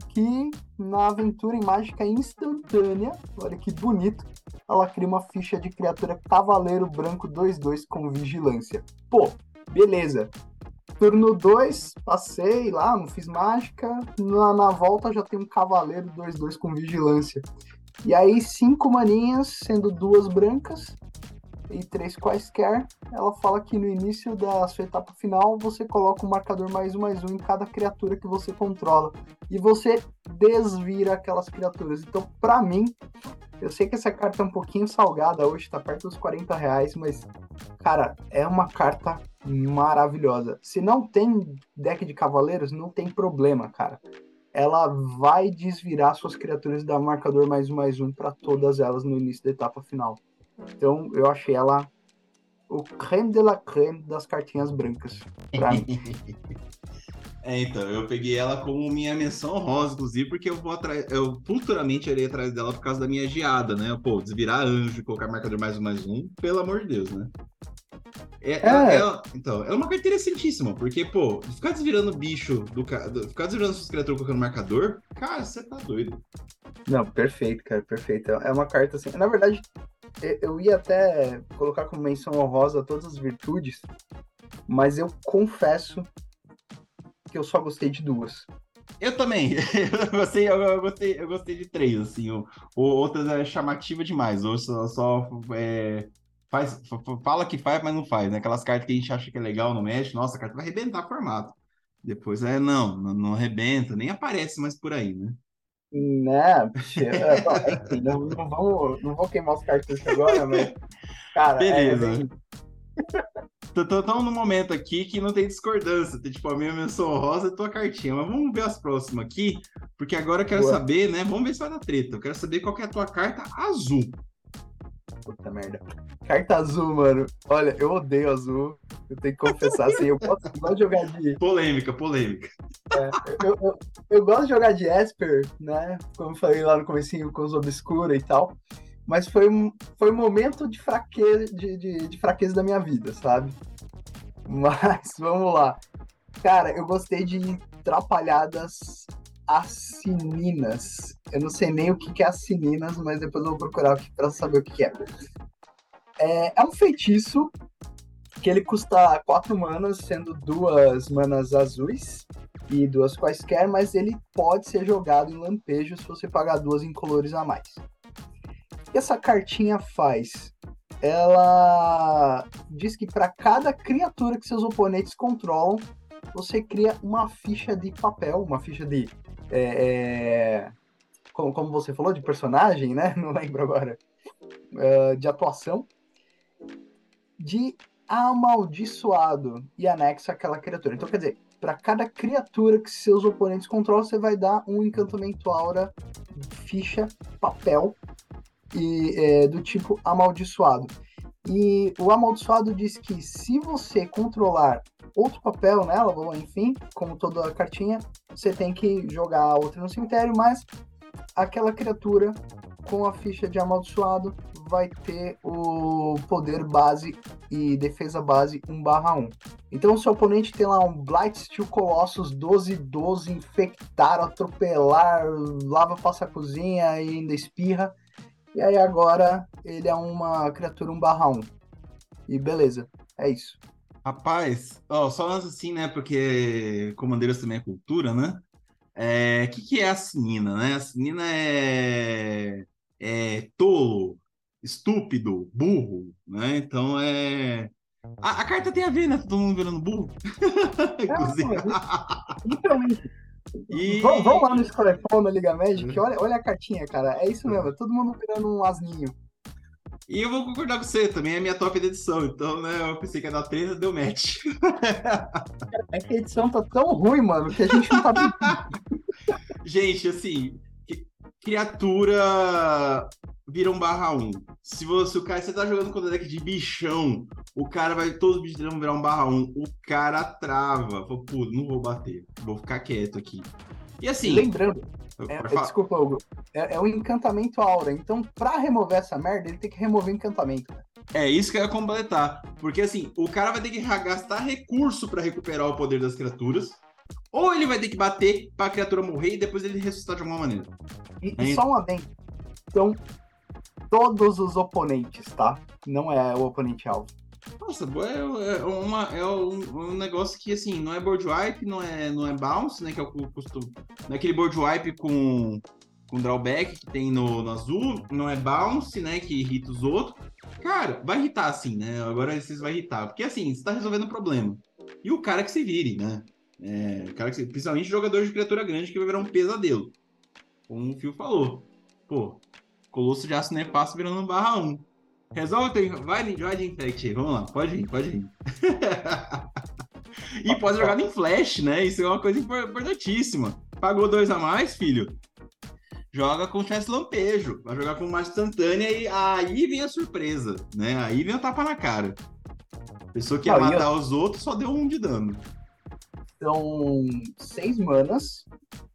que na aventura em mágica instantânea, olha que bonito, ela cria uma ficha de criatura cavaleiro branco 2-2 com vigilância. Pô, beleza. Turno 2, passei lá, não fiz mágica. Na, na volta já tem um cavaleiro 2-2 com vigilância. E aí, cinco maninhas, sendo duas brancas. E três quaisquer, ela fala que no início da sua etapa final você coloca um marcador mais um mais um em cada criatura que você controla e você desvira aquelas criaturas. Então, para mim, eu sei que essa carta é um pouquinho salgada hoje, tá perto dos 40 reais, mas, cara, é uma carta maravilhosa. Se não tem deck de cavaleiros, não tem problema, cara. Ela vai desvirar suas criaturas da marcador mais um mais um para todas elas no início da etapa final. Então eu achei ela o creme de la creme das cartinhas brancas. É, então, eu peguei ela como minha menção rosa, inclusive, porque eu vou atrás, eu futuramente irei atrás dela por causa da minha geada, né? Pô, desvirar anjo, colocar marcador mais um mais um, pelo amor de Deus, né? É, é. Ela, ela, então, é uma carta interessantíssima, porque, pô, ficar desvirando bicho, do, ficar desvirando suas criaturas colocando marcador, cara, você tá doido. Não, perfeito, cara, perfeito. É uma carta assim. Na verdade, eu ia até colocar como menção honrosa todas as virtudes, mas eu confesso que eu só gostei de duas. Eu também. Eu gostei, eu, gostei, eu gostei de três, assim. Outras é chamativa demais. Ou só, só é, faz, fala que faz, mas não faz, né? Aquelas cartas que a gente acha que é legal, não mexe. Nossa, a carta vai arrebentar formato. Depois é, não, não, não arrebenta, nem aparece mais por aí, né? Né, enfim, não, não, vamos, não vou queimar os cartuchos agora, mas. Cara, Beleza. É, Estamos num momento aqui que não tem discordância. Tem tipo a minha menção rosa e tua cartinha. Mas vamos ver as próximas aqui, porque agora eu quero Boa. saber, né? Vamos ver se vai dar treta. Eu quero saber qual que é a tua carta azul. Puta merda. Carta azul, mano. Olha, eu odeio azul. Eu tenho que confessar, assim, eu gosto, eu gosto de jogar de. Polêmica, polêmica. É, eu, eu, eu, gosto de jogar de Esper, né? Como eu falei lá no comecinho com os Obscura e tal. Mas foi um, foi um momento de fraqueza, de, de, de fraqueza da minha vida, sabe? Mas vamos lá. Cara, eu gostei de Trapalhadas Assininas. Eu não sei nem o que é Assininas, mas depois eu vou procurar aqui pra saber o que é. É, é um feitiço que ele custa 4 manas, sendo duas manas azuis e duas quaisquer, mas ele pode ser jogado em lampejo se você pagar duas incolores a mais. O que essa cartinha faz? Ela diz que para cada criatura que seus oponentes controlam, você cria uma ficha de papel, uma ficha de. É, é, como, como, você falou, de personagem, né? Não lembro agora. Uh, de atuação. De amaldiçoado e anexa aquela criatura. Então, quer dizer, para cada criatura que seus oponentes controlam, você vai dar um encantamento aura, ficha, papel e é, do tipo amaldiçoado. E o amaldiçoado diz que se você controlar outro papel nela, ou enfim, como toda a cartinha, você tem que jogar outra no cemitério, mas aquela criatura com a ficha de amaldiçoado vai ter o poder base e defesa base 1/1. Então, o oponente tem lá um Blight Steel Colossus 12-12, infectar, atropelar, lava, passa a cozinha e ainda espirra. E aí agora ele é uma criatura 1/1. E beleza, é isso. Rapaz, ó, só assim, né? Porque Comandeiros também é cultura, né? O é, que, que é a Sinina, né? A Sinina é, é tolo, estúpido, burro, né? Então é. A, a, carta tem a ver, né? Todo mundo virando burro. Inclusive. literalmente. E... Vamos lá no Scorefone, na Liga Magic, olha, olha a cartinha, cara. É isso mesmo, é todo mundo virando um asninho. E eu vou concordar com você, também é minha top de edição, então, né, eu pensei que ia dar 3, deu match. É que a edição tá tão ruim, mano, que a gente não tá... gente, assim, criatura vira um barra 1. Se você, o cara, você tá jogando com o deck de bichão, o cara vai, todos os bichos vão virar um barra 1, o cara trava. Fala, pô, não vou bater, vou ficar quieto aqui. E assim. Lembrando, é, desculpa, Hugo, é, é um encantamento aura, então pra remover essa merda, ele tem que remover encantamento. É isso que eu ia completar. Porque assim, o cara vai ter que gastar recurso para recuperar o poder das criaturas. Ou ele vai ter que bater pra criatura morrer e depois ele ressuscitar de alguma maneira. E, e só um adendo. Então, todos os oponentes, tá? Não é o oponente alvo. Nossa, é, é, uma, é um, um, negócio que, assim, não é board wipe, não é, não é bounce, né? Que é o custo. Não é aquele board wipe com, com drawback que tem no, no azul, não é bounce, né? Que irrita os outros. Cara, vai irritar assim, né? Agora vocês vai irritar. Porque assim, você tá resolvendo o problema. E o cara que se vire, né? É, cara que se... Principalmente jogador de criatura grande que vai virar um pesadelo. Como o Fio falou. Pô, Colosso de Aço Nefasto virando um barra 1. Resolve, vai, vai de infect. Vamos lá, pode ir, pode ir. e pode jogar em flash, né? Isso é uma coisa importantíssima. Pagou dois a mais, filho? Joga com chance lampejo. Vai jogar com uma instantânea e aí vem a surpresa, né? Aí vem o tapa na cara. A pessoa que ia matar os outros só deu um de dano. São seis manas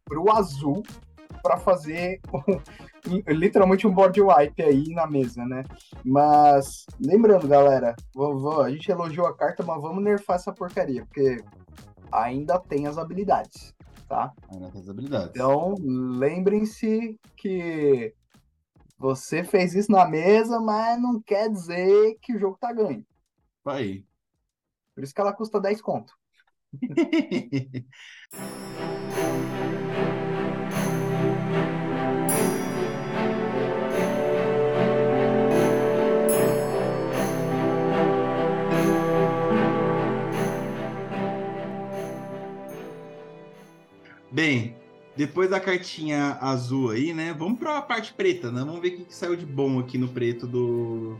pro azul para fazer literalmente um board wipe aí na mesa, né? Mas lembrando, galera, a gente elogiou a carta, mas vamos nerfar essa porcaria, porque ainda tem as habilidades, tá? Ainda tem as habilidades. Então, lembrem-se que você fez isso na mesa, mas não quer dizer que o jogo tá ganho. Vai. Por isso que ela custa 10 conto. depois da cartinha azul aí, né? Vamos para a parte preta, né? Vamos ver o que, que, saiu de bom aqui no preto do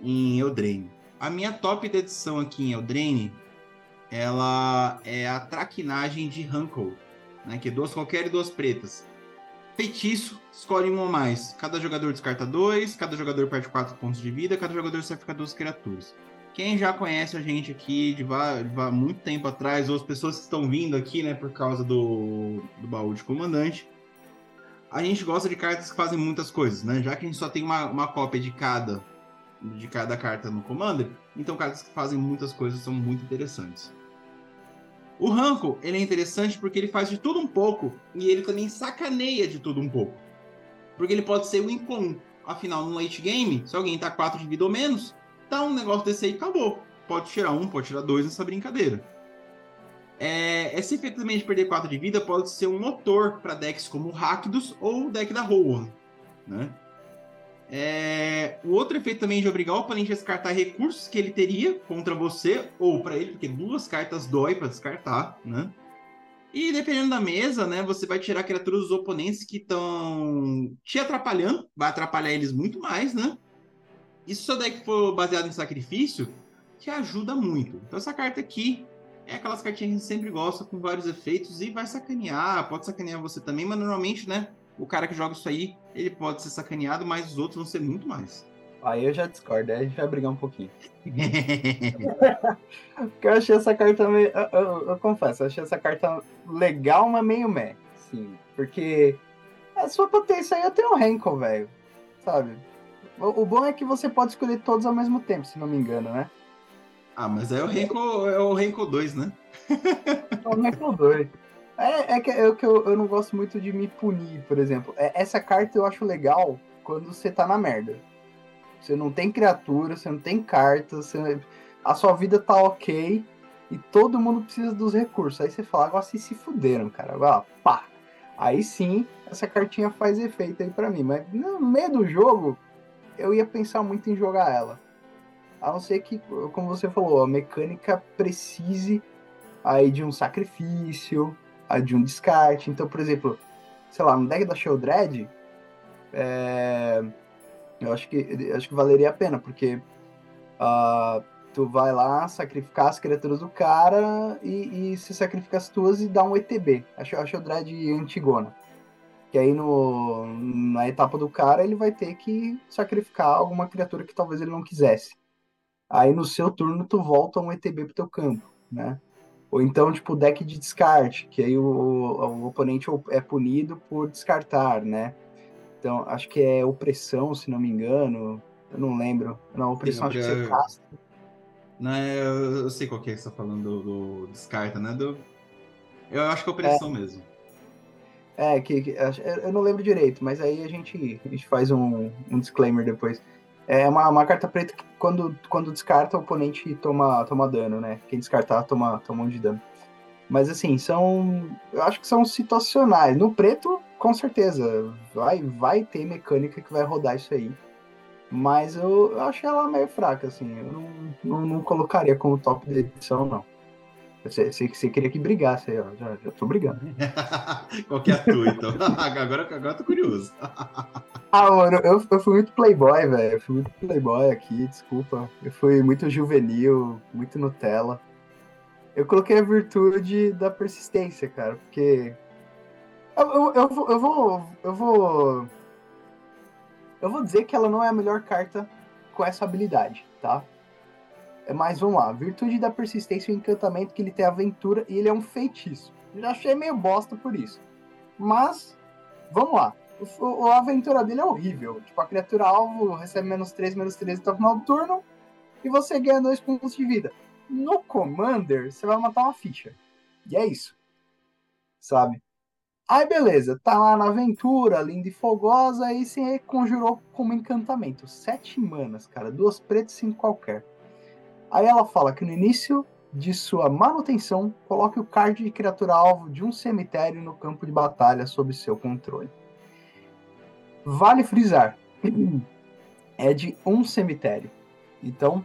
em Eldraine. A minha top da edição aqui em Eldraine, ela é a traquinagem de Hunkle, né? Que é duas qualquer e duas pretas. Feitiço, escolhe um ou mais. Cada jogador descarta dois, cada jogador perde quatro pontos de vida, cada jogador sacrifica duas criaturas. Quem já conhece a gente aqui de, de muito tempo atrás, ou as pessoas que estão vindo aqui, né, por causa do, do baú de comandante, a gente gosta de cartas que fazem muitas coisas, né? Já que a gente só tem uma, uma cópia de cada de cada carta no Commander, então cartas que fazem muitas coisas são muito interessantes. O Ranko, ele é interessante porque ele faz de tudo um pouco e ele também sacaneia de tudo um pouco. Porque ele pode ser o incomum. Afinal, no late game, se alguém tá 4 de vida ou menos, Dá um negócio desse aí, acabou. Pode tirar um, pode tirar dois nessa brincadeira. É, esse efeito também de perder 4 de vida pode ser um motor para decks como o Rakdos ou o deck da Rowan. Né? É, o outro efeito também de obrigar o oponente a descartar recursos que ele teria contra você ou para ele, porque duas cartas dói para descartar, né? E dependendo da mesa, né, você vai tirar criaturas dos oponentes que estão te atrapalhando, vai atrapalhar eles muito mais, né? E se seu deck for baseado em sacrifício, te ajuda muito. Então essa carta aqui é aquelas cartinhas que a gente sempre gosta, com vários efeitos, e vai sacanear, pode sacanear você também, mas normalmente, né, o cara que joga isso aí, ele pode ser sacaneado, mas os outros vão ser muito mais. Aí eu já discordo, aí a gente vai brigar um pouquinho. Porque eu achei essa carta meio. Eu, eu, eu, confesso, eu achei essa carta legal, mas meio meh. Sim. Porque a sua potência aí eu tenho o Renko, velho. Sabe? O, bom é que você pode escolher todos ao mesmo tempo, se não me engano, né? Ah, mas é o Renko, é o Renko 2, né? é o Renko 2. É, é que, é que eu, eu não gosto muito de me punir, por exemplo. É, essa carta eu acho legal quando você tá na merda. Você não tem criatura, você não tem carta, você... a sua vida tá ok e todo mundo precisa dos recursos. Aí você fala, agora vocês se fuderam, cara. Agora, pá. Aí sim, essa cartinha faz efeito aí para mim. Mas no meio do jogo, eu ia pensar muito em jogar ela. A não ser que, como você falou, a mecânica precise aí de um sacrifício, de um descarte. Então, por exemplo, sei lá, no deck da Sheldred, é... eu acho que, acho que valeria a pena, porque uh, tu vai lá sacrificar as criaturas do cara e, e se sacrifica as tuas e dá um ETB. A Sheldred Antigona. Que aí no, na etapa do cara ele vai ter que sacrificar alguma criatura que talvez ele não quisesse. Aí no seu turno tu volta um ETB pro teu campo, né? Ou então, tipo, deck de descarte, que aí o, o, oponente é punido por descartar, né? Então, acho que é opressão, se não me engano. Eu não lembro. Não, opressão Sim, acho que você casta. Não, é, eu, eu sei qual que é que você tá falando do, do descarta, né? Do... Eu acho que é opressão é. mesmo. É, que, que, eu não lembro direito, mas aí a gente, a gente faz um, um disclaimer depois. É uma, uma carta preta que quando, quando descarta, o oponente toma, toma dano, né? Quem descartar toma, toma um de dano. Mas assim, são. Eu acho que são situacionais. No preto, com certeza, vai, vai ter mecânica que vai rodar isso aí. Mas eu, eu achei ela meio fraca, assim. Eu não, não, não colocaria como top de edição, não. Você, você, você queria que brigasse aí, ó. Já, já tô brigando. Qual que é a tua, então? agora, agora eu tô curioso. ah, mano, eu, eu fui muito playboy, velho. Eu fui muito playboy aqui, desculpa. Eu fui muito juvenil, muito Nutella. Eu coloquei a virtude da persistência, cara, porque. Eu, eu, eu, vou, eu vou. Eu vou. Eu vou dizer que ela não é a melhor carta com essa habilidade, tá? Mas vamos lá, virtude da persistência e encantamento que ele tem aventura e ele é um feitiço. já achei meio bosta por isso. Mas, vamos lá. O, a aventura dele é horrível. Tipo, a criatura alvo recebe menos 3, menos 3 até o final do turno. E você ganha 2 pontos de vida. No Commander, você vai matar uma ficha. E é isso. Sabe? Aí beleza, tá lá na aventura, linda e fogosa, aí você conjurou como encantamento. Sete manas, cara, duas pretas e cinco qualquer. Aí ela fala que no início de sua manutenção, coloque o card de criatura alvo de um cemitério no campo de batalha sob seu controle. Vale frisar, é de um cemitério. Então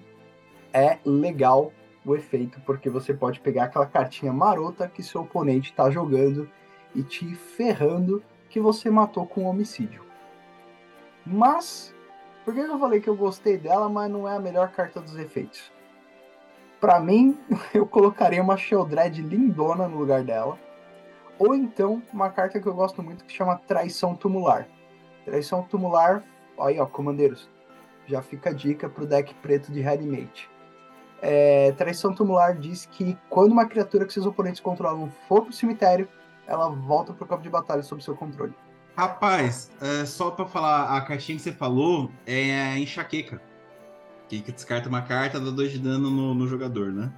é legal o efeito, porque você pode pegar aquela cartinha marota que seu oponente está jogando e te ferrando que você matou com homicídio. Mas, por que eu falei que eu gostei dela, mas não é a melhor carta dos efeitos? Para mim, eu colocaria uma Sheldred lindona no lugar dela. Ou então, uma carta que eu gosto muito que chama Traição Tumular. Traição Tumular, aí ó, comandeiros, já fica a dica pro deck preto de Reanimate. É, Traição Tumular diz que quando uma criatura que seus oponentes controlam for pro cemitério, ela volta pro campo de batalha sob seu controle. Rapaz, é, só pra falar, a cartinha que você falou é enxaqueca. Que, descarta uma carta, dá dois de dano no, no jogador, né?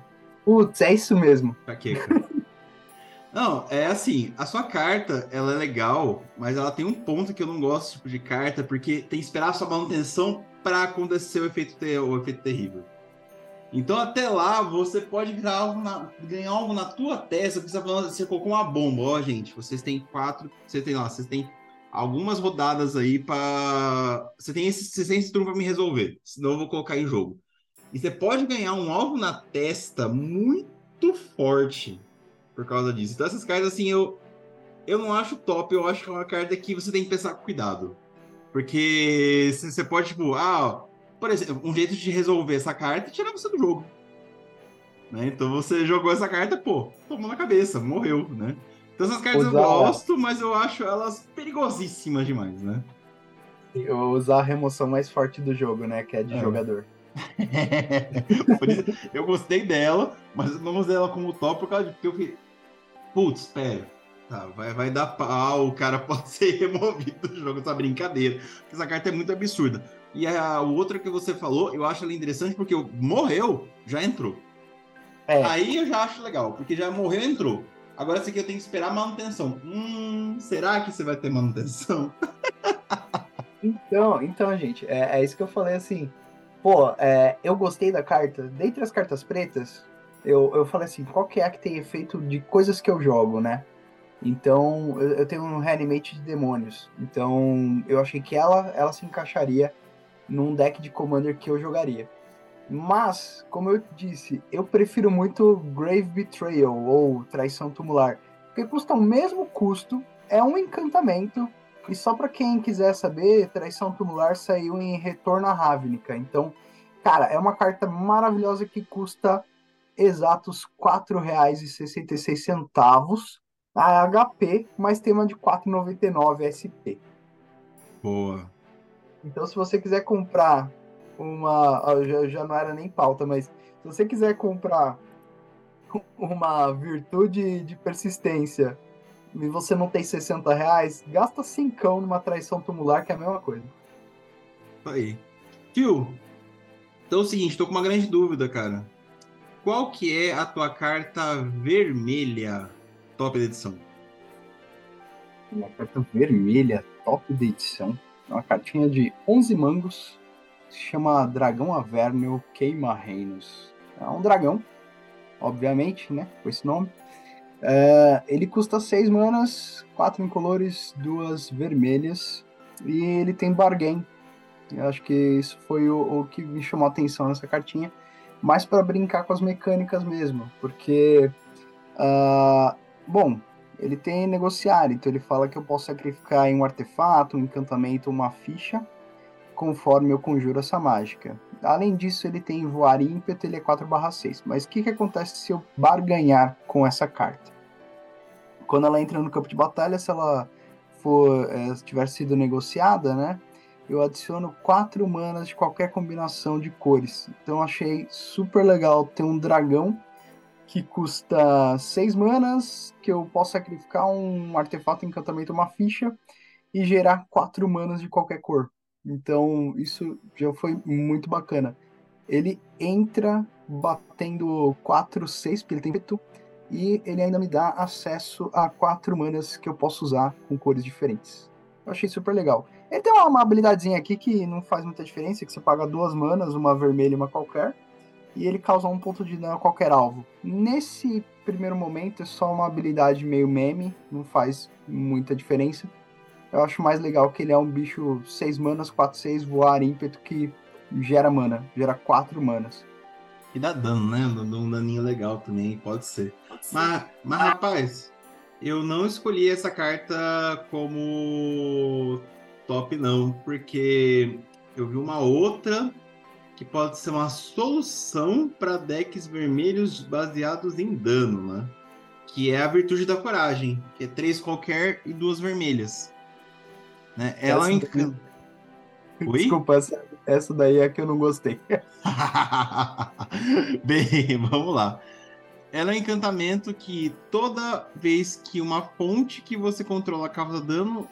Putz, é isso mesmo. Enxaqueca. Não, é assim, a sua carta, ela é legal, mas ela tem um ponto que eu não gosto tipo, de carta, porque tem que esperar a sua manutenção para acontecer o efeito, ter, o efeito terrível. Então até lá você pode virar algo na, ganhar algo na tua testa, porque você, tá falando, você colocou uma bomba, ó, gente. Vocês têm quatro, você tem lá, vocês têm algumas rodadas aí para você tem esse, você tem esse turno para me resolver, senão eu vou colocar em jogo. E você pode ganhar um alvo na testa muito forte por causa disso. Então essas cartas assim eu eu não acho top, eu acho que é uma carta que você tem que pensar com cuidado. Porque você pode, tipo, ah, por exemplo, um jeito de resolver essa carta é tirar você do jogo. Né? Então você jogou essa carta, pô, tomou na cabeça, morreu, né? Então essas cartas usar... eu gosto, mas eu acho elas perigosíssimas demais, né? Eu usar a remoção mais forte do jogo, né? Que é de é. jogador. eu gostei dela, mas não usei ela como top por causa de que eu fiquei. Putz, pera. Tá, vai, vai dar pau, o cara pode ser removido do jogo, essa brincadeira. Essa carta é muito absurda. E a, o outro que você falou, eu acho ela interessante porque morreu, já entrou. É. Aí eu já acho legal, porque já morreu, entrou. Agora esse aqui eu tenho que esperar manutenção. Hum, será que você vai ter manutenção? então, então, gente, é, é, isso que eu falei assim. Pô, é, eu gostei da carta. Dentre as cartas pretas, eu, eu falei assim, qual que é a que tem efeito de coisas que eu jogo, né? Então, eu, eu tenho um reanimate de demônios. Então, eu achei que ela, ela se encaixaria num deck de Commander que eu jogaria. Mas, como eu disse, eu prefiro muito Grave Betrayal ou Traição Tumular, porque custa o mesmo custo, é um encantamento, e só para quem quiser saber, Traição Tumular saiu em Retorno à Ravnica. Então, cara, é uma carta maravilhosa que custa exatos R$ 4,66 a HP, mas tem uma de 4,99 SP. Boa. Então, se você quiser comprar uma. Já, já não era nem pauta, mas se você quiser comprar uma virtude de persistência e você não tem 60 reais, gasta 5 numa traição tumular, que é a mesma coisa. Aí. Tio, então é o seguinte, tô com uma grande dúvida, cara. Qual que é a tua carta vermelha top da edição? Uma carta vermelha top da edição? É uma cartinha de 11 mangos. Se chama Dragão Avernio Queima Reinos. É um dragão, obviamente, né? Com esse nome. É, ele custa 6 manas, 4 incolores, 2 vermelhas. E ele tem bargain. Eu acho que isso foi o, o que me chamou a atenção nessa cartinha, mais para brincar com as mecânicas mesmo, porque, uh, bom, ele tem negociar, então ele fala que eu posso sacrificar um artefato, um encantamento, uma ficha, conforme eu conjuro essa mágica. Além disso, ele tem voar ímpeto, ele é 4/6. Mas o que, que acontece se eu barganhar com essa carta? Quando ela entra no campo de batalha, se ela for é, tiver sido negociada, né? Eu adiciono quatro manas de qualquer combinação de cores. Então achei super legal ter um dragão que custa seis manas, que eu posso sacrificar um artefato, encantamento, uma ficha e gerar quatro manas de qualquer cor. Então, isso já foi muito bacana. Ele entra batendo 4, 6, porque ele tem peto, e ele ainda me dá acesso a quatro manas que eu posso usar com cores diferentes. Eu achei super legal. Ele tem uma habilidadezinha aqui que não faz muita diferença, que você paga duas manas, uma vermelha e uma qualquer, e ele causa um ponto de dano a qualquer alvo. Nesse primeiro momento é só uma habilidade meio meme, não faz muita diferença. Eu acho mais legal que ele é um bicho 6 manas, 4, 6, voar, ímpeto, que gera mana, gera 4 manas. E dá dano, né? Um daninho legal também, pode ser. Pode ser. Mas, mas, rapaz, eu não escolhi essa carta como top, não, porque eu vi uma outra que pode ser uma solução para decks vermelhos baseados em dano, né? Que é a Virtude da Coragem, que é três qualquer e duas vermelhas. Né? Ela encanta. Oi? Desculpa, essa, essa daí é que eu não gostei. Bem, vamos lá. Ela é um encantamento que toda vez que uma fonte que você controla causa dano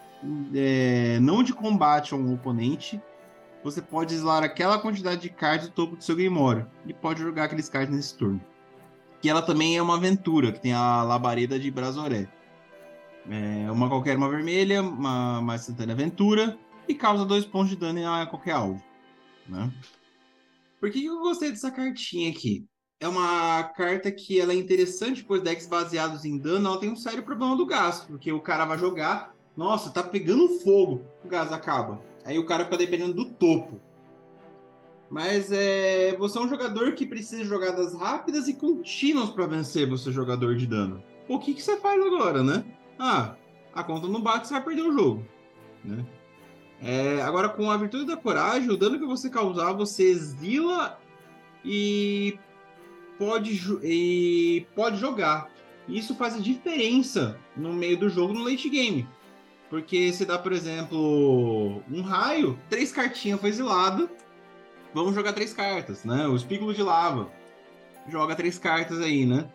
é, não de combate a um oponente, você pode isolar aquela quantidade de cards do topo do seu Grimório e pode jogar aqueles cards nesse turno. Que ela também é uma aventura, que tem a labareda de Brazoré. É uma qualquer uma vermelha, uma, uma instantânea aventura e causa dois pontos de dano a qualquer alvo. Né? Por que eu gostei dessa cartinha aqui? É uma carta que ela é interessante, pois decks baseados em dano ela tem um sério problema do gasto, porque o cara vai jogar, nossa, tá pegando fogo, o gás acaba. Aí o cara fica dependendo do topo. Mas é, você é um jogador que precisa de jogadas rápidas e contínuas para vencer você jogador de dano. O que, que você faz agora, né? Ah, a conta não bate, você vai perder o jogo. Né? É, agora, com a virtude da coragem, o dano que você causar, você exila e pode, e pode jogar. Isso faz a diferença no meio do jogo no late game. Porque se dá, por exemplo, um raio, três cartinhas foi exilado, vamos jogar três cartas, né? O espículo de lava joga três cartas aí, né?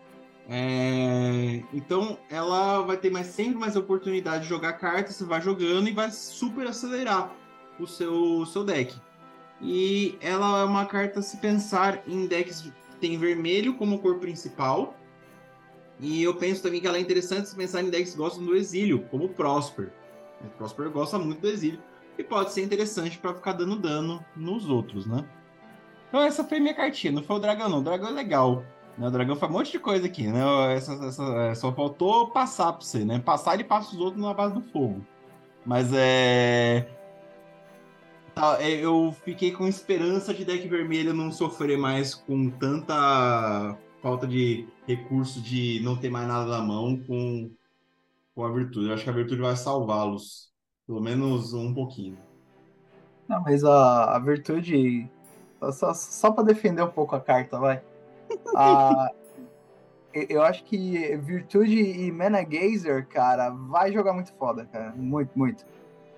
É, então ela vai ter mais, sempre mais oportunidade de jogar cartas, você vai jogando e vai super acelerar o seu, seu deck. E ela é uma carta se pensar em decks que tem vermelho como cor principal. E eu penso também que ela é interessante se pensar em decks que gostam do exílio, como o Prosper. O Prosper gosta muito do exílio e pode ser interessante para ficar dando dano nos outros, né? Então essa foi minha cartinha, não foi o dragão não. O dragão é legal. Né? O dragão faz um monte de coisa aqui, né? Essa, essa, é, só faltou passar pra você, né? Passar ele passa os outros na base do fogo. Mas é. Tá, é, eu fiquei com esperança de deck vermelho não sofrer mais com tanta falta de recurso de não ter mais nada na mão com, com a virtude. Eu acho que a virtude vai salvá-los. Pelo menos um pouquinho. Não, mas a, a virtude. Só, só para defender um pouco a carta, vai. Ah, eu acho que Virtude e Mana Gazer, cara, vai jogar muito foda, cara. Muito, muito.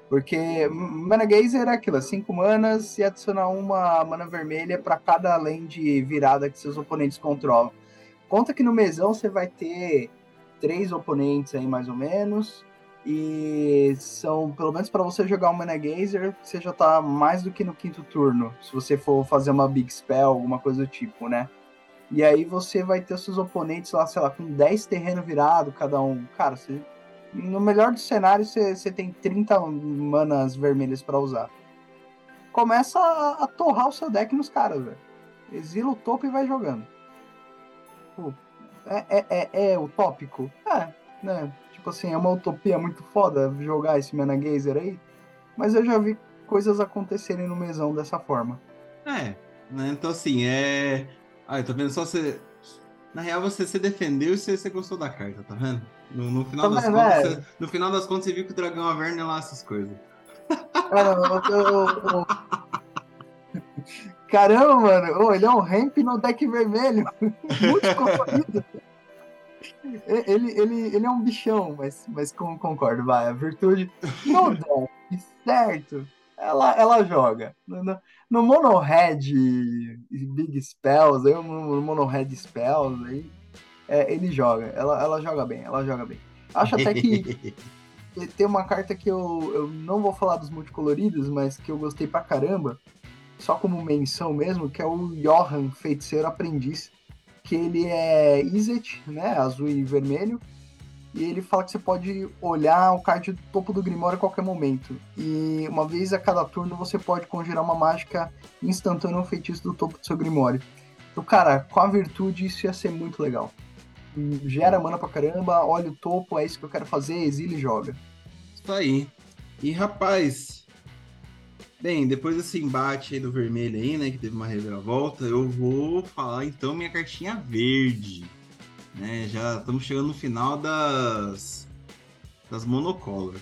Porque Mana Gazer é aquilo, 5 manas e adicionar uma mana vermelha para cada land virada que seus oponentes controlam. Conta que no mesão você vai ter três oponentes aí, mais ou menos. E são, pelo menos para você jogar um Mana Gazer, você já tá mais do que no quinto turno. Se você for fazer uma Big Spell, alguma coisa do tipo, né? E aí você vai ter seus oponentes lá, sei lá, com 10 terrenos virados cada um. Cara, você, no melhor dos cenários, você, você tem 30 manas vermelhas para usar. Começa a, a, torrar o seu deck nos caras, velho. Exila o topo e vai jogando. É, é, é, é utópico? É, né? Tipo assim, é uma utopia muito foda jogar esse Mana Gazer aí. Mas eu já vi coisas acontecerem no mesão dessa forma. É, né? Então assim, é. Ah, eu tô vendo só você. Na real, você se defendeu e você, você gostou da carta, tá vendo? No, no final Tá das contas, é? você- no final das contas, você viu que o dragão Averno é lá essas coisas. Cara, eu- eu- eu- Caramba, mano. Ô, ele é um ramp no deck vermelho. Muito colorido. Ele, ele, ele é um bichão, mas, mas concordo, vai. A virtude no deck, certo? Ela, ela joga. No, no, no Mono Red Big Spells, aí, no, no Mono Red Spells, aí, é, ele joga. Ela, ela joga bem, ela joga bem. Acho até que tem uma carta que eu, eu não vou falar dos multicoloridos, mas que eu gostei pra caramba, só como menção mesmo, que é o Johan, Feiticeiro Aprendiz, que ele é Izzet, né, azul e vermelho, e ele fala que você pode olhar o card do topo do Grimório a qualquer momento. E uma vez a cada turno você pode conjurar uma mágica instantânea ou um feitiço do topo do seu Grimório. Então, cara, com a virtude isso ia ser muito legal. Gera mana pra caramba, olha o topo, é isso que eu quero fazer, exila e joga. Isso aí. E rapaz, bem, depois desse embate aí do vermelho aí, né, que teve uma reviravolta, eu vou falar então minha cartinha verde. Né, já estamos chegando no final das das monocolor.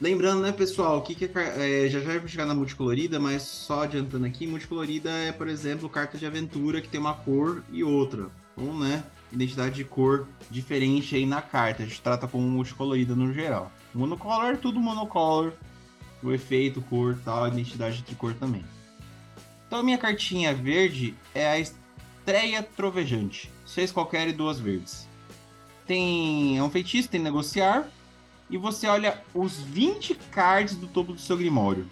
Lembrando, né, pessoal, o que, que é, é, já já vai chegar na multicolorida, mas só adiantando aqui, multicolorida é, por exemplo, carta de aventura que tem uma cor e outra. Então, né, identidade de cor diferente aí na carta. A gente trata como multicolorida no geral. Monocolor, tudo monocolor. O efeito, cor tal, identidade de cor também. Então, minha cartinha verde é a Estreia Trovejante. Seis qualquer e duas verdes. Tem. É um feitiço, tem negociar. E você olha os 20 cards do topo do seu Grimório.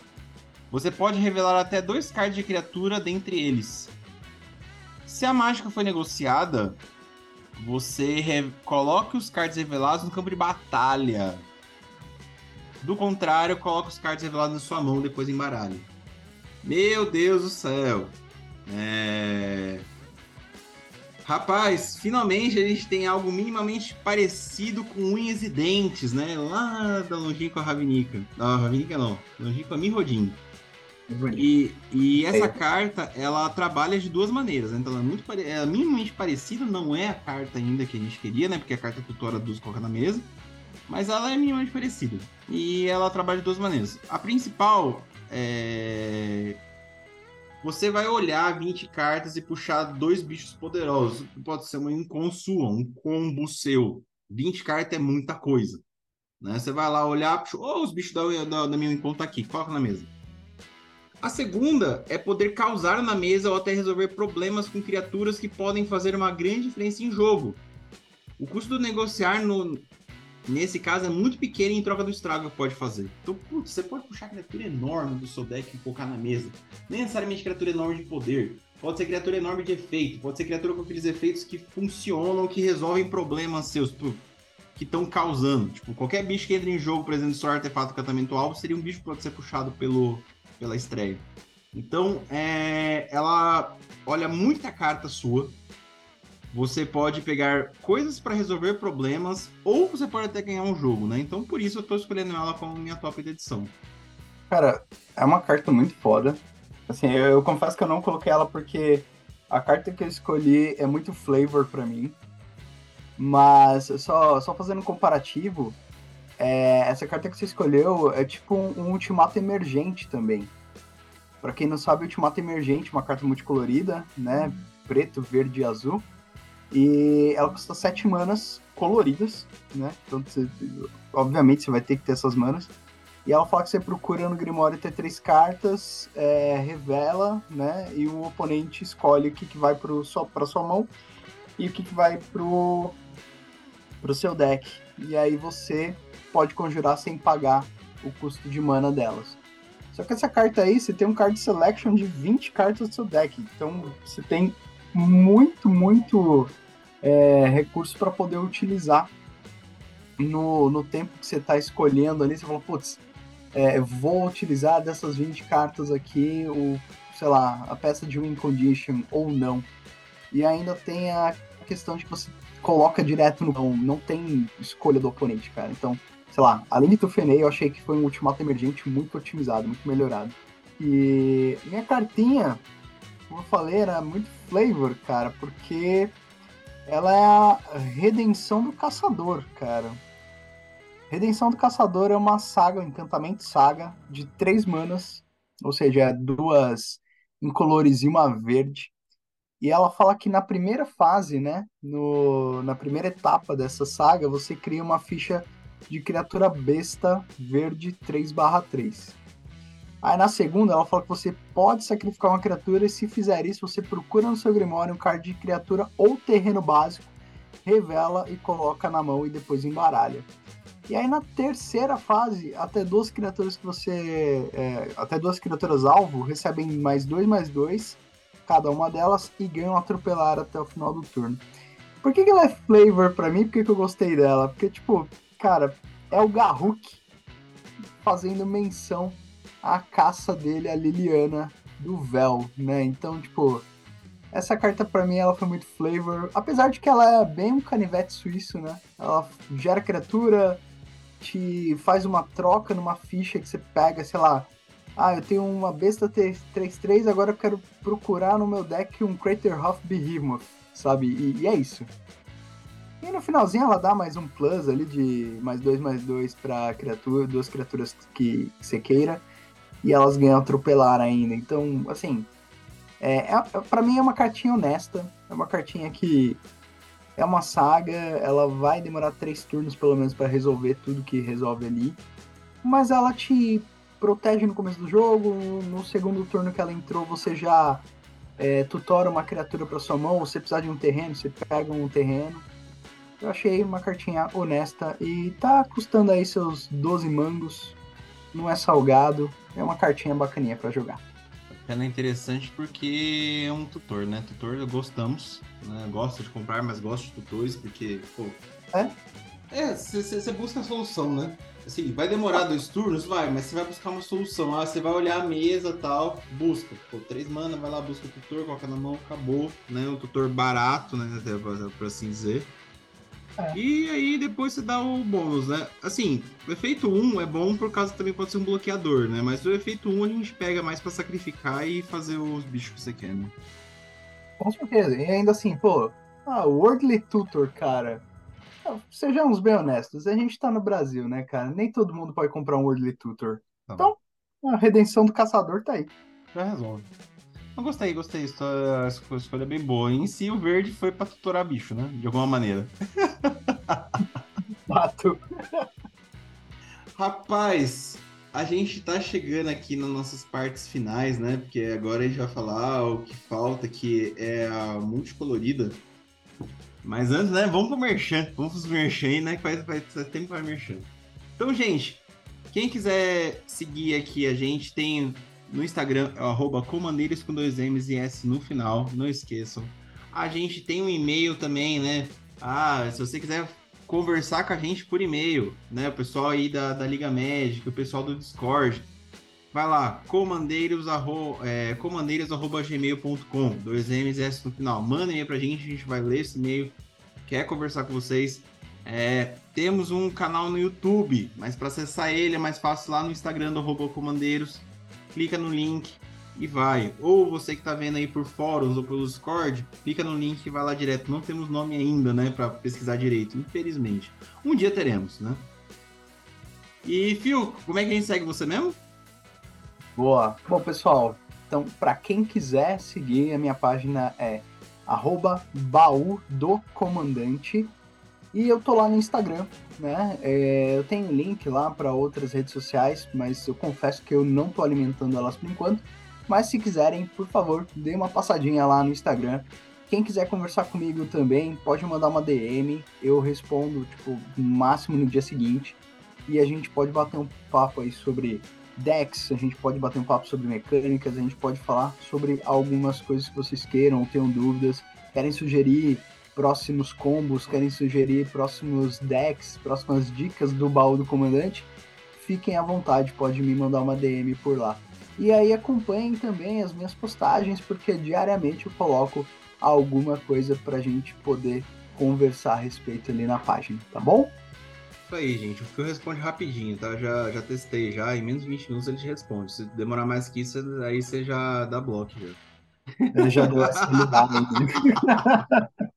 Você pode revelar até dois cards de criatura dentre eles. Se a mágica foi negociada, você coloque os cards revelados no campo de batalha. Do contrário, coloque os cards revelados na sua mão depois embaralhe. Meu Deus do céu. É... Rapaz, finalmente a gente tem algo minimamente parecido com unhas e dentes, né? Lá da longínqua Ravenica. Não, Ravenica não. Longínqua Mirrodin. E, e essa É. carta, ela trabalha de duas maneiras. né? Então ela é muito pare... ela é minimamente parecida, não é a carta ainda que a gente queria, né? Porque a carta tutora dos coloca na mesa. Mas ela é minimamente parecida. E ela trabalha de duas maneiras. A principal é. Você vai olhar 20 cartas e puxar dois bichos poderosos. Pode ser uma inconsua, um combo seu. 20 cartas é muita coisa. Né? Você vai lá olhar, puxa, oh, os bichos da, da, da minha encontro aqui, coloca na mesa. A segunda é poder causar na mesa ou até resolver problemas com criaturas que podem fazer uma grande diferença em jogo. O custo do negociar no, nesse caso é muito pequeno em troca do estrago que pode fazer. Então, putz, você pode puxar criatura enorme do seu deck e colocar na mesa. Nem necessariamente criatura enorme de poder. Pode ser criatura enorme de efeito. Pode ser criatura com aqueles efeitos que funcionam, que resolvem problemas seus. que estão causando. Tipo, qualquer bicho que entra em jogo, por exemplo, se for artefato catamento alvo, seria um bicho que pode ser puxado pelo, pela estreia. Então, é, ela olha muita carta sua. Você pode pegar coisas para resolver problemas, ou você pode até ganhar um jogo, né? Então, por isso eu tô escolhendo ela como minha top de edição. Cara, é uma carta muito foda. Assim, eu, eu confesso que eu não coloquei ela porque a carta que eu escolhi é muito flavor pra mim. Mas só, só fazendo um comparativo, é, essa carta que você escolheu é tipo um, um ultimato emergente também. Pra quem não sabe, ultimato emergente, uma carta multicolorida, né? Preto, verde e azul. E ela custa 7 manas coloridas, né? Então, você- obviamente, você vai ter que ter essas manas. E ela fala que você procura no Grimório ter três cartas, é, revela, né? E o oponente escolhe o que, que vai pro, sua, sua mão e o que, que vai pro, pro seu deck. E aí você pode conjurar sem pagar o custo de mana delas. Só que essa carta aí, você tem um card selection de 20 cartas do seu deck. Então você tem muito, muito é, recurso para poder utilizar no, no tempo que você está escolhendo ali. Você fala, putz, é, vou utilizar dessas 20 cartas aqui, o, sei lá, a peça de win condition ou não. E ainda tem a questão de que você coloca direto no. Não, não tem escolha do oponente, cara. Então, sei lá, além de Tufenei, eu achei que foi um Ultimato Emergente muito otimizado, muito melhorado. E minha cartinha, como eu falei, era muito flavor, cara, porque ela é a redenção do caçador, cara. Redenção do Caçador é uma saga, um encantamento saga, de três manas, ou seja, é duas incolores e uma verde. E ela fala que na primeira fase, né, no, na primeira etapa dessa saga, você cria uma ficha de criatura besta verde 3/3. Aí na segunda, ela fala que você pode sacrificar uma criatura e se fizer isso, você procura no seu Grimório um card de criatura ou terreno básico, revela e coloca na mão e depois embaralha. E aí na terceira fase, até duas criaturas que você. É, até duas criaturas alvo recebem mais dois mais dois, cada uma delas, e ganham atropelar até o final do turno. Por que, que ela é flavor pra mim? Por que, que eu gostei dela? Porque, tipo, cara, é o Garruk fazendo menção à caça dele, a Liliana do Véu, né? Então, tipo, essa carta para mim ela foi muito flavor, apesar de que ela é bem um canivete suíço, né? Ela gera criatura, te faz uma troca numa ficha que você pega, sei lá. Ah, eu tenho uma besta 3-3, agora eu quero procurar no meu deck um Craterhoof Behemoth, sabe? E, e, é isso. E no finalzinho ela dá mais um plus ali de mais dois mais dois pra criatura, duas criaturas que, que você queira. E elas ganham atropelar ainda. Então, assim, é, é, para mim é uma cartinha honesta. É uma cartinha que é uma saga, ela vai demorar três turnos pelo menos para resolver tudo que resolve ali. Mas ela te protege no começo do jogo, no segundo turno que ela entrou, você já é, tutora uma criatura para sua mão, você precisar de um terreno, você pega um terreno. Eu achei uma cartinha honesta e tá custando aí seus 12 mangos. Não é salgado, é uma cartinha bacaninha para jogar. Ela é interessante porque é um tutor, né? Tutor gostamos, né? Gosto de comprar, mas gosto de tutores porque, pô. É? É, você busca a solução, né? Assim, vai demorar dois turnos? Vai, mas você vai buscar uma solução. Ah, você vai olhar a mesa tal, busca. Pô, três mana, vai lá, busca o tutor, coloca na mão, acabou, né? Um tutor barato, né? Até por assim dizer. É. E aí depois você dá o bônus, né? Assim, o efeito 1 é bom por causa também pode ser um bloqueador, né? Mas o efeito 1 a gente pega mais para sacrificar e fazer os bichos que você quer, né? Com certeza. E ainda assim, pô, ah, o Worldly Tutor, cara. Sejamos bem honestos, a gente tá no Brasil, né, cara? Nem todo mundo pode comprar um Worldly Tutor. Tá então, a redenção do caçador tá aí. Já resolve. Eu gostei, gostei. A escolha é bem boa. Em si, o verde foi pra tutorar bicho, né? De alguma maneira. Mato. Rapaz, a gente tá chegando aqui nas nossas partes finais, né? Porque agora a gente vai falar o que falta, que é a multicolorida. Mas antes, né? Vamos pro Merchan. Vamos pros Merchan né? Que faz, faz, faz tempo para Merchan. Então, gente, quem quiser seguir aqui a gente, tem no Instagram é arroba comandeiros com dois M's e S no final, não esqueçam. A gente tem um e-mail também, né? Ah, se você quiser conversar com a gente por e-mail, né? O pessoal aí da, da Liga Médica, o pessoal do Discord. Vai lá, comandeiros, arro, é, comandeiros.gmail.com, dois M's e S no final. Manda e-mail pra gente, a gente vai ler esse e-mail. Quer conversar com vocês? É, temos um canal no YouTube, mas para acessar ele é mais fácil lá no Instagram do Comandeiros clica no link e vai. Ou você que está vendo aí por fóruns ou pelo Discord, clica no link e vai lá direto. Não temos nome ainda, né, para pesquisar direito, infelizmente. Um dia teremos, né? E, Fio, como é que a gente segue você mesmo? Boa. Bom, pessoal, então, para quem quiser seguir, a minha página é baú do comandante. E eu tô lá no Instagram, né? É, eu tenho link lá para outras redes sociais, mas eu confesso que eu não tô alimentando elas por enquanto. Mas se quiserem, por favor, dê uma passadinha lá no Instagram. Quem quiser conversar comigo também, pode mandar uma DM. Eu respondo, tipo, no máximo no dia seguinte. E a gente pode bater um papo aí sobre decks, a gente pode bater um papo sobre mecânicas, a gente pode falar sobre algumas coisas que vocês queiram tenham dúvidas, querem sugerir próximos combos, querem sugerir próximos decks, próximas dicas do baú do comandante, fiquem à vontade, pode me mandar uma DM por lá. E aí acompanhem também as minhas postagens, porque diariamente eu coloco alguma coisa pra gente poder conversar a respeito ali na página, tá bom? Isso aí, gente. O Fio responde rapidinho, tá? Já, já testei já. Em menos de 20 minutos ele te responde. Se demorar mais que isso, aí você já dá bloco já. Ele já deu essa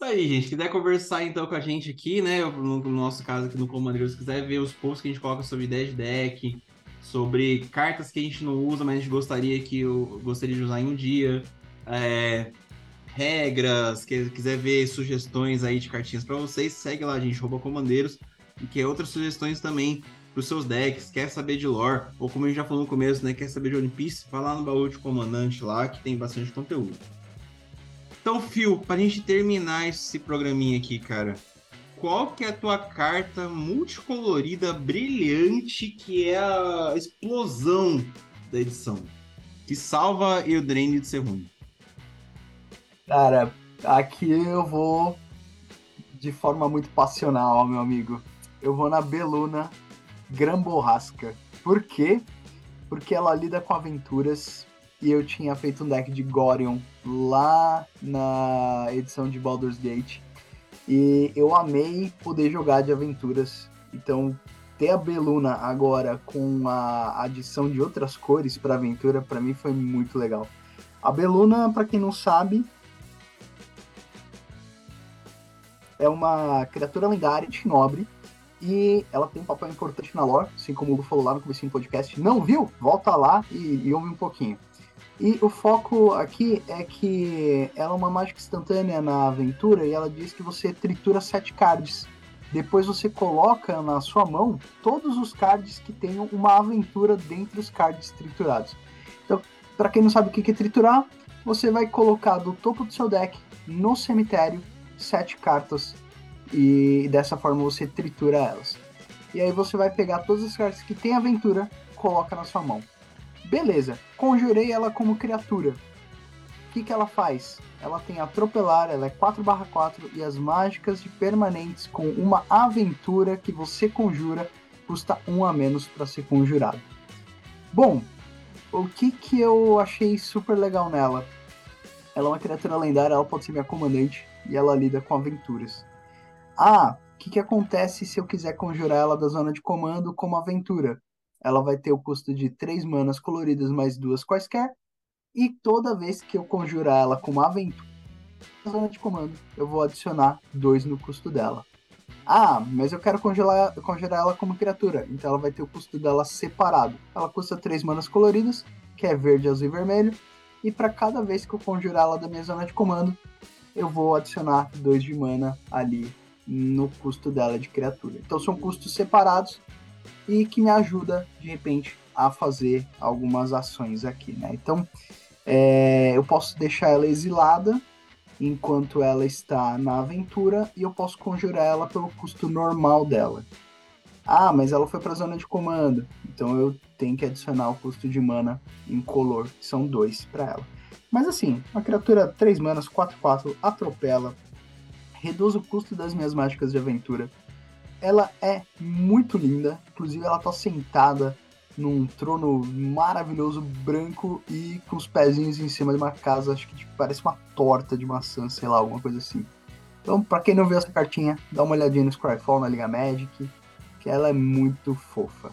Isso aí, gente. Quiser conversar então com a gente aqui, né? No, no nosso caso aqui no Comando, se quiser ver os posts que a gente coloca sobre ideia de deck, sobre cartas que a gente não usa, mas a gente gostaria que eu gostaria de usar em um dia. É, regras, que quiser ver sugestões aí de cartinhas para vocês, segue lá, gente, rouba comandeiros, e quer outras sugestões também para os seus decks, quer saber de lore, ou como a gente já falou no começo, né, quer saber de One Piece, vai lá no baú de comandante lá, que tem bastante conteúdo. Então, Phil, pra gente terminar esse programinha aqui, cara, qual que é a tua carta multicolorida, brilhante, que é a explosão da edição? Que salva Eldraine de ser ruim. Cara, aqui eu vou de forma muito passional, meu amigo. Eu vou na Beluna Gran Borrasca. Por quê? Porque ela lida com aventuras e eu tinha feito um deck de Gorion lá na edição de Baldur's Gate. E eu amei poder jogar de aventuras. Então, ter a Beluna agora com a adição de outras cores para aventura, para mim foi muito legal. A Beluna, para quem não sabe, é uma criatura lendária de nobre e ela tem um papel importante na lore, assim como o Hugo falou lá no começo do podcast. Não viu? Volta lá e, e ouve um pouquinho. E o foco aqui é que ela é uma mágica instantânea na aventura e ela diz que você tritura sete cards. Depois você coloca na sua mão todos os cards que tenham uma aventura dentre os cards triturados. Então, para quem não sabe o que é triturar, você vai colocar do topo do seu deck no cemitério sete cartas e dessa forma você tritura elas. E aí você vai pegar todas as cartas que tem aventura, coloca na sua mão. Beleza, conjurei ela como criatura. O que, que ela faz? Ela tem atropelar, ela é 4/4 e as mágicas de permanentes com uma aventura que você conjura custa um a menos para ser conjurado. Bom, o que, que eu achei super legal nela? Ela é uma criatura lendária, ela pode ser minha comandante e ela lida com aventuras. Ah, o que, que acontece se eu quiser conjurar ela da zona de comando como aventura? Ela vai ter o custo de 3 manas coloridas mais duas quaisquer. E toda vez que eu conjurar ela como aventura na zona de comando, eu vou adicionar 2 no custo dela. Ah, mas eu quero congelar, conjurar ela como criatura. Então ela vai ter o custo dela separado. Ela custa 3 manas coloridas, que é verde, azul e vermelho. E para cada vez que eu conjurar ela da minha zona de comando, eu vou adicionar 2 de mana ali no custo dela de criatura. Então são custos separados e que me ajuda de repente a fazer algumas ações aqui, né? Então é, eu posso deixar ela exilada enquanto ela está na aventura e eu posso conjurar ela pelo custo normal dela. Ah, mas ela foi para a zona de comando, então eu tenho que adicionar o custo de mana em color, que são dois para ela. Mas assim, uma criatura 3 manas, 4-4, atropela, reduz o custo das minhas mágicas de aventura. Ela é muito linda, inclusive ela tá sentada num trono maravilhoso branco e com os pezinhos em cima de uma casa, acho que tipo, parece uma torta de maçã, sei lá, alguma coisa assim. Então, para quem não viu essa cartinha, dá uma olhadinha no Scryfall na Liga Magic, que ela é muito fofa.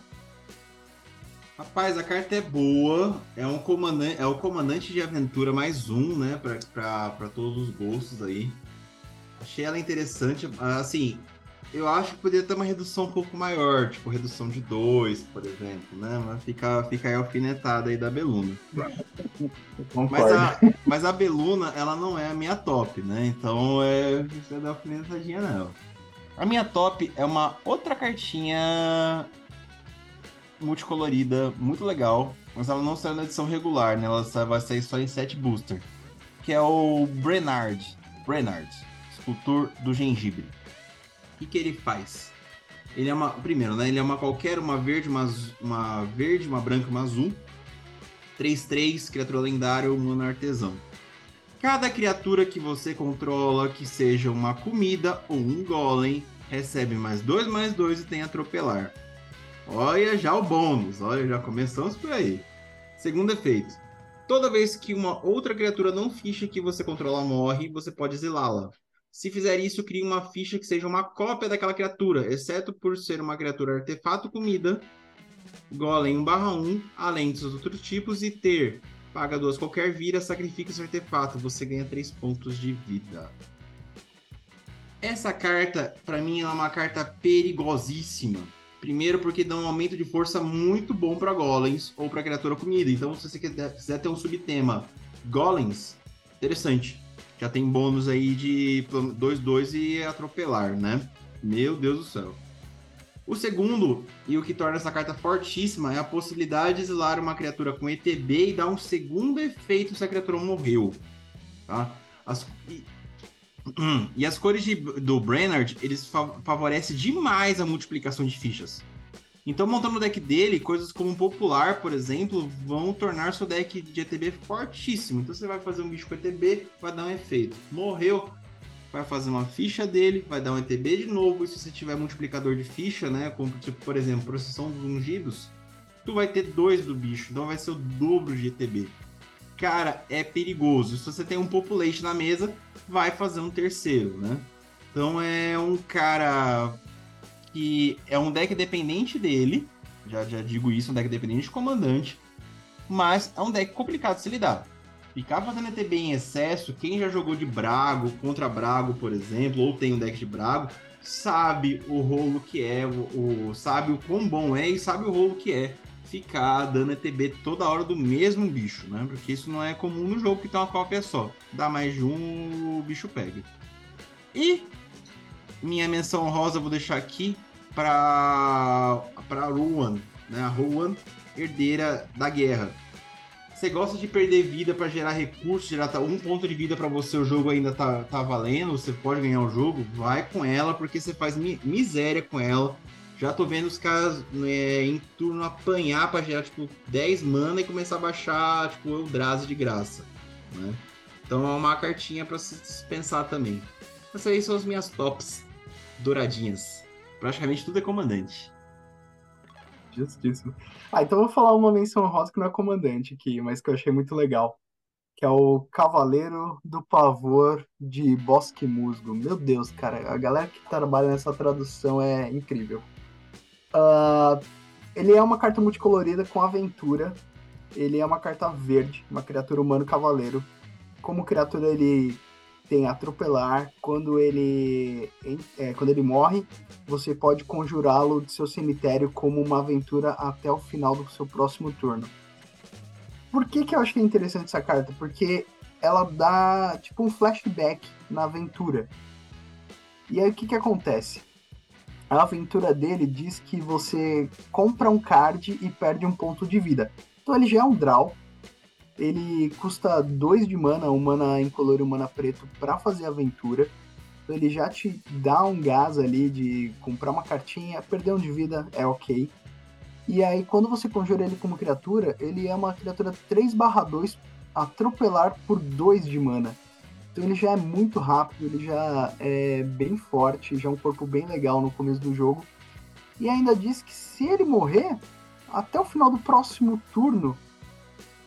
Rapaz, a carta é boa, é um comandante, é o comandante de aventura mais um, né, para todos os gostos aí. Achei ela interessante, assim, eu acho que poderia ter uma redução um pouco maior, tipo redução de dois, por exemplo, né? Mas fica, fica aí alfinetada aí da Beluna. Mas a, mas a Beluna, ela não é a minha top, né? Então é. Você dá alfinetadinha nela. A minha top é uma outra cartinha multicolorida, muito legal, mas ela não saiu na edição regular, né? Ela vai sair só em 7 booster. Que é o Brenard. Brenard, escultor do gengibre. O que, que ele faz? Ele é uma. Primeiro, né? Ele é uma qualquer, uma verde, uma, uma verde, uma branca, uma azul. 3-3, criatura lendária, humano artesão. Cada criatura que você controla, que seja uma comida ou um golem, recebe mais 2 mais 2 e tem atropelar. Olha já o bônus, olha, já começamos por aí. Segundo efeito. Toda vez que uma outra criatura não ficha que você controla morre, você pode exilá-la. Se fizer isso, crie uma ficha que seja uma cópia daquela criatura, exceto por ser uma criatura artefato comida, golem 1/1, além dos outros tipos, e ter paga duas qualquer vira, sacrifica esse artefato, você ganha 3 pontos de vida. Essa carta, para mim, é uma carta perigosíssima. Primeiro porque dá um aumento de força muito bom para golems ou para criatura comida. Então, se você quiser ter um subtema golems, interessante já tem bônus aí de 2-2 e atropelar, né? Meu Deus do céu. O segundo, e o que torna essa carta fortíssima, é a possibilidade de exilar uma criatura com ETB e dar um segundo efeito se a criatura morreu. Tá? As, e, e, as cores de, do Brennard, eles favorecem demais a multiplicação de fichas. Então, montando o deck dele, coisas como popular, por exemplo, vão tornar seu deck de ETB fortíssimo. Então, você vai fazer um bicho com ETB, vai dar um efeito. Morreu, vai fazer uma ficha dele, vai dar um ETB de novo. E se você tiver multiplicador de ficha, né, como tipo, por exemplo, processão dos ungidos, tu vai ter dois do bicho, então vai ser o dobro de ETB. Cara, é perigoso. Se você tem um population na mesa, vai fazer um terceiro, né? Então é um cara que é um deck dependente dele, já, já digo isso, um deck dependente de comandante, mas é um deck complicado de se lidar. Ficar fazendo ETB em excesso, quem já jogou de Brago contra Brago, por exemplo, ou tem um deck de Brago, sabe o rolo que é, o, o, sabe o quão bom é e sabe o rolo que é ficar dando ETB toda hora do mesmo bicho, né? Porque isso não é comum no jogo que tem uma cópia só. Dá mais de um, o bicho pega. E minha menção rosa vou deixar aqui para para Ruan, né? A Ruan, herdeira da guerra. Você gosta de perder vida para gerar recursos, gerar um ponto de vida para você, o jogo ainda tá, tá valendo, você pode ganhar o jogo, vai com ela, porque você faz mi miséria com ela. Já tô vendo os caras né, em turno apanhar pra gerar, tipo, 10 mana e começar a baixar, tipo, Eldrazi de graça, né? Então é uma cartinha para se dispensar também. Essas aí são as minhas tops douradinhas. Praticamente tudo é comandante. Justíssimo. Ah, então eu vou falar uma menção rosa que não é comandante aqui, mas que eu achei muito legal. Que é o Cavaleiro do Pavor de Bosque Musgo. Meu Deus, cara, a galera que trabalha nessa tradução é incrível. Uh, ele é uma carta multicolorida com aventura. Ele é uma carta verde, uma criatura humano cavaleiro. Como criatura, ele tem atropelar. Quando ele, é, quando ele morre, você pode conjurá-lo de seu cemitério como uma aventura até o final do seu próximo turno. Por que, que eu acho que é interessante essa carta? Porque ela dá tipo um flashback na aventura. E aí o que, que acontece? A aventura dele diz que você compra um card e perde um ponto de vida. Então ele já é um draw, ele custa 2 de mana, um mana incolor e um mana preto para fazer aventura. Então ele já te dá um gás ali de comprar uma cartinha, perder um de vida é ok. E aí quando você conjura ele como criatura, ele é uma criatura 3/2 atropelar por 2 de mana. Então ele já é muito rápido, ele já é bem forte, já é um corpo bem legal no começo do jogo. E ainda diz que se ele morrer, até o final do próximo turno,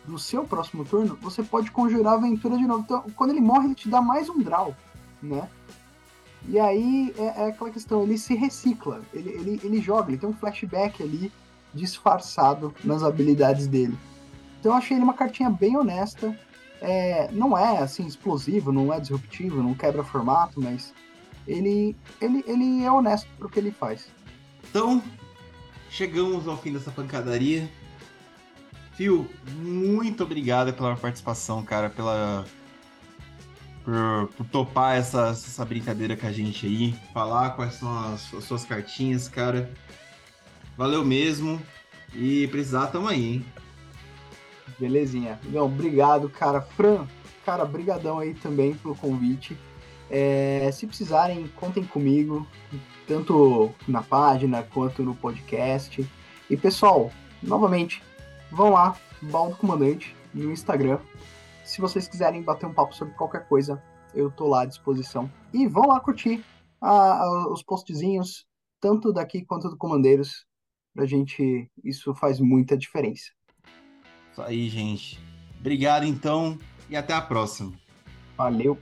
no seu próximo turno, você pode conjurar a aventura de novo. Então, quando ele morre, ele te dá mais um draw, né? E aí é, é aquela questão, ele se recicla, ele, ele, ele joga, ele tem um flashback ali disfarçado nas habilidades dele. Então eu achei ele uma cartinha bem honesta. É, não é assim explosivo, não é disruptivo, não quebra formato, mas ele, ele, ele é honesto pro que ele faz. Então, chegamos ao fim dessa pancadaria. Phil, muito obrigado pela participação, cara, pela por, por topar essa, essa brincadeira com a gente aí, falar quais são as, as suas cartinhas, cara. Valeu mesmo. E precisar, tamo aí, hein? Belezinha. Não, obrigado, cara. Fran, cara, brigadão aí também pelo convite. É, se precisarem, contem comigo, tanto na página quanto no podcast. E pessoal, novamente, vão lá, Baldo Comandante, no Instagram. Se vocês quiserem bater um papo sobre qualquer coisa, eu tô lá à disposição. E vão lá curtir a, a, os postzinhos, tanto daqui quanto do Comandeiros. Pra gente, isso faz muita diferença. Isso aí, gente. Obrigado então e até a próxima. Valeu.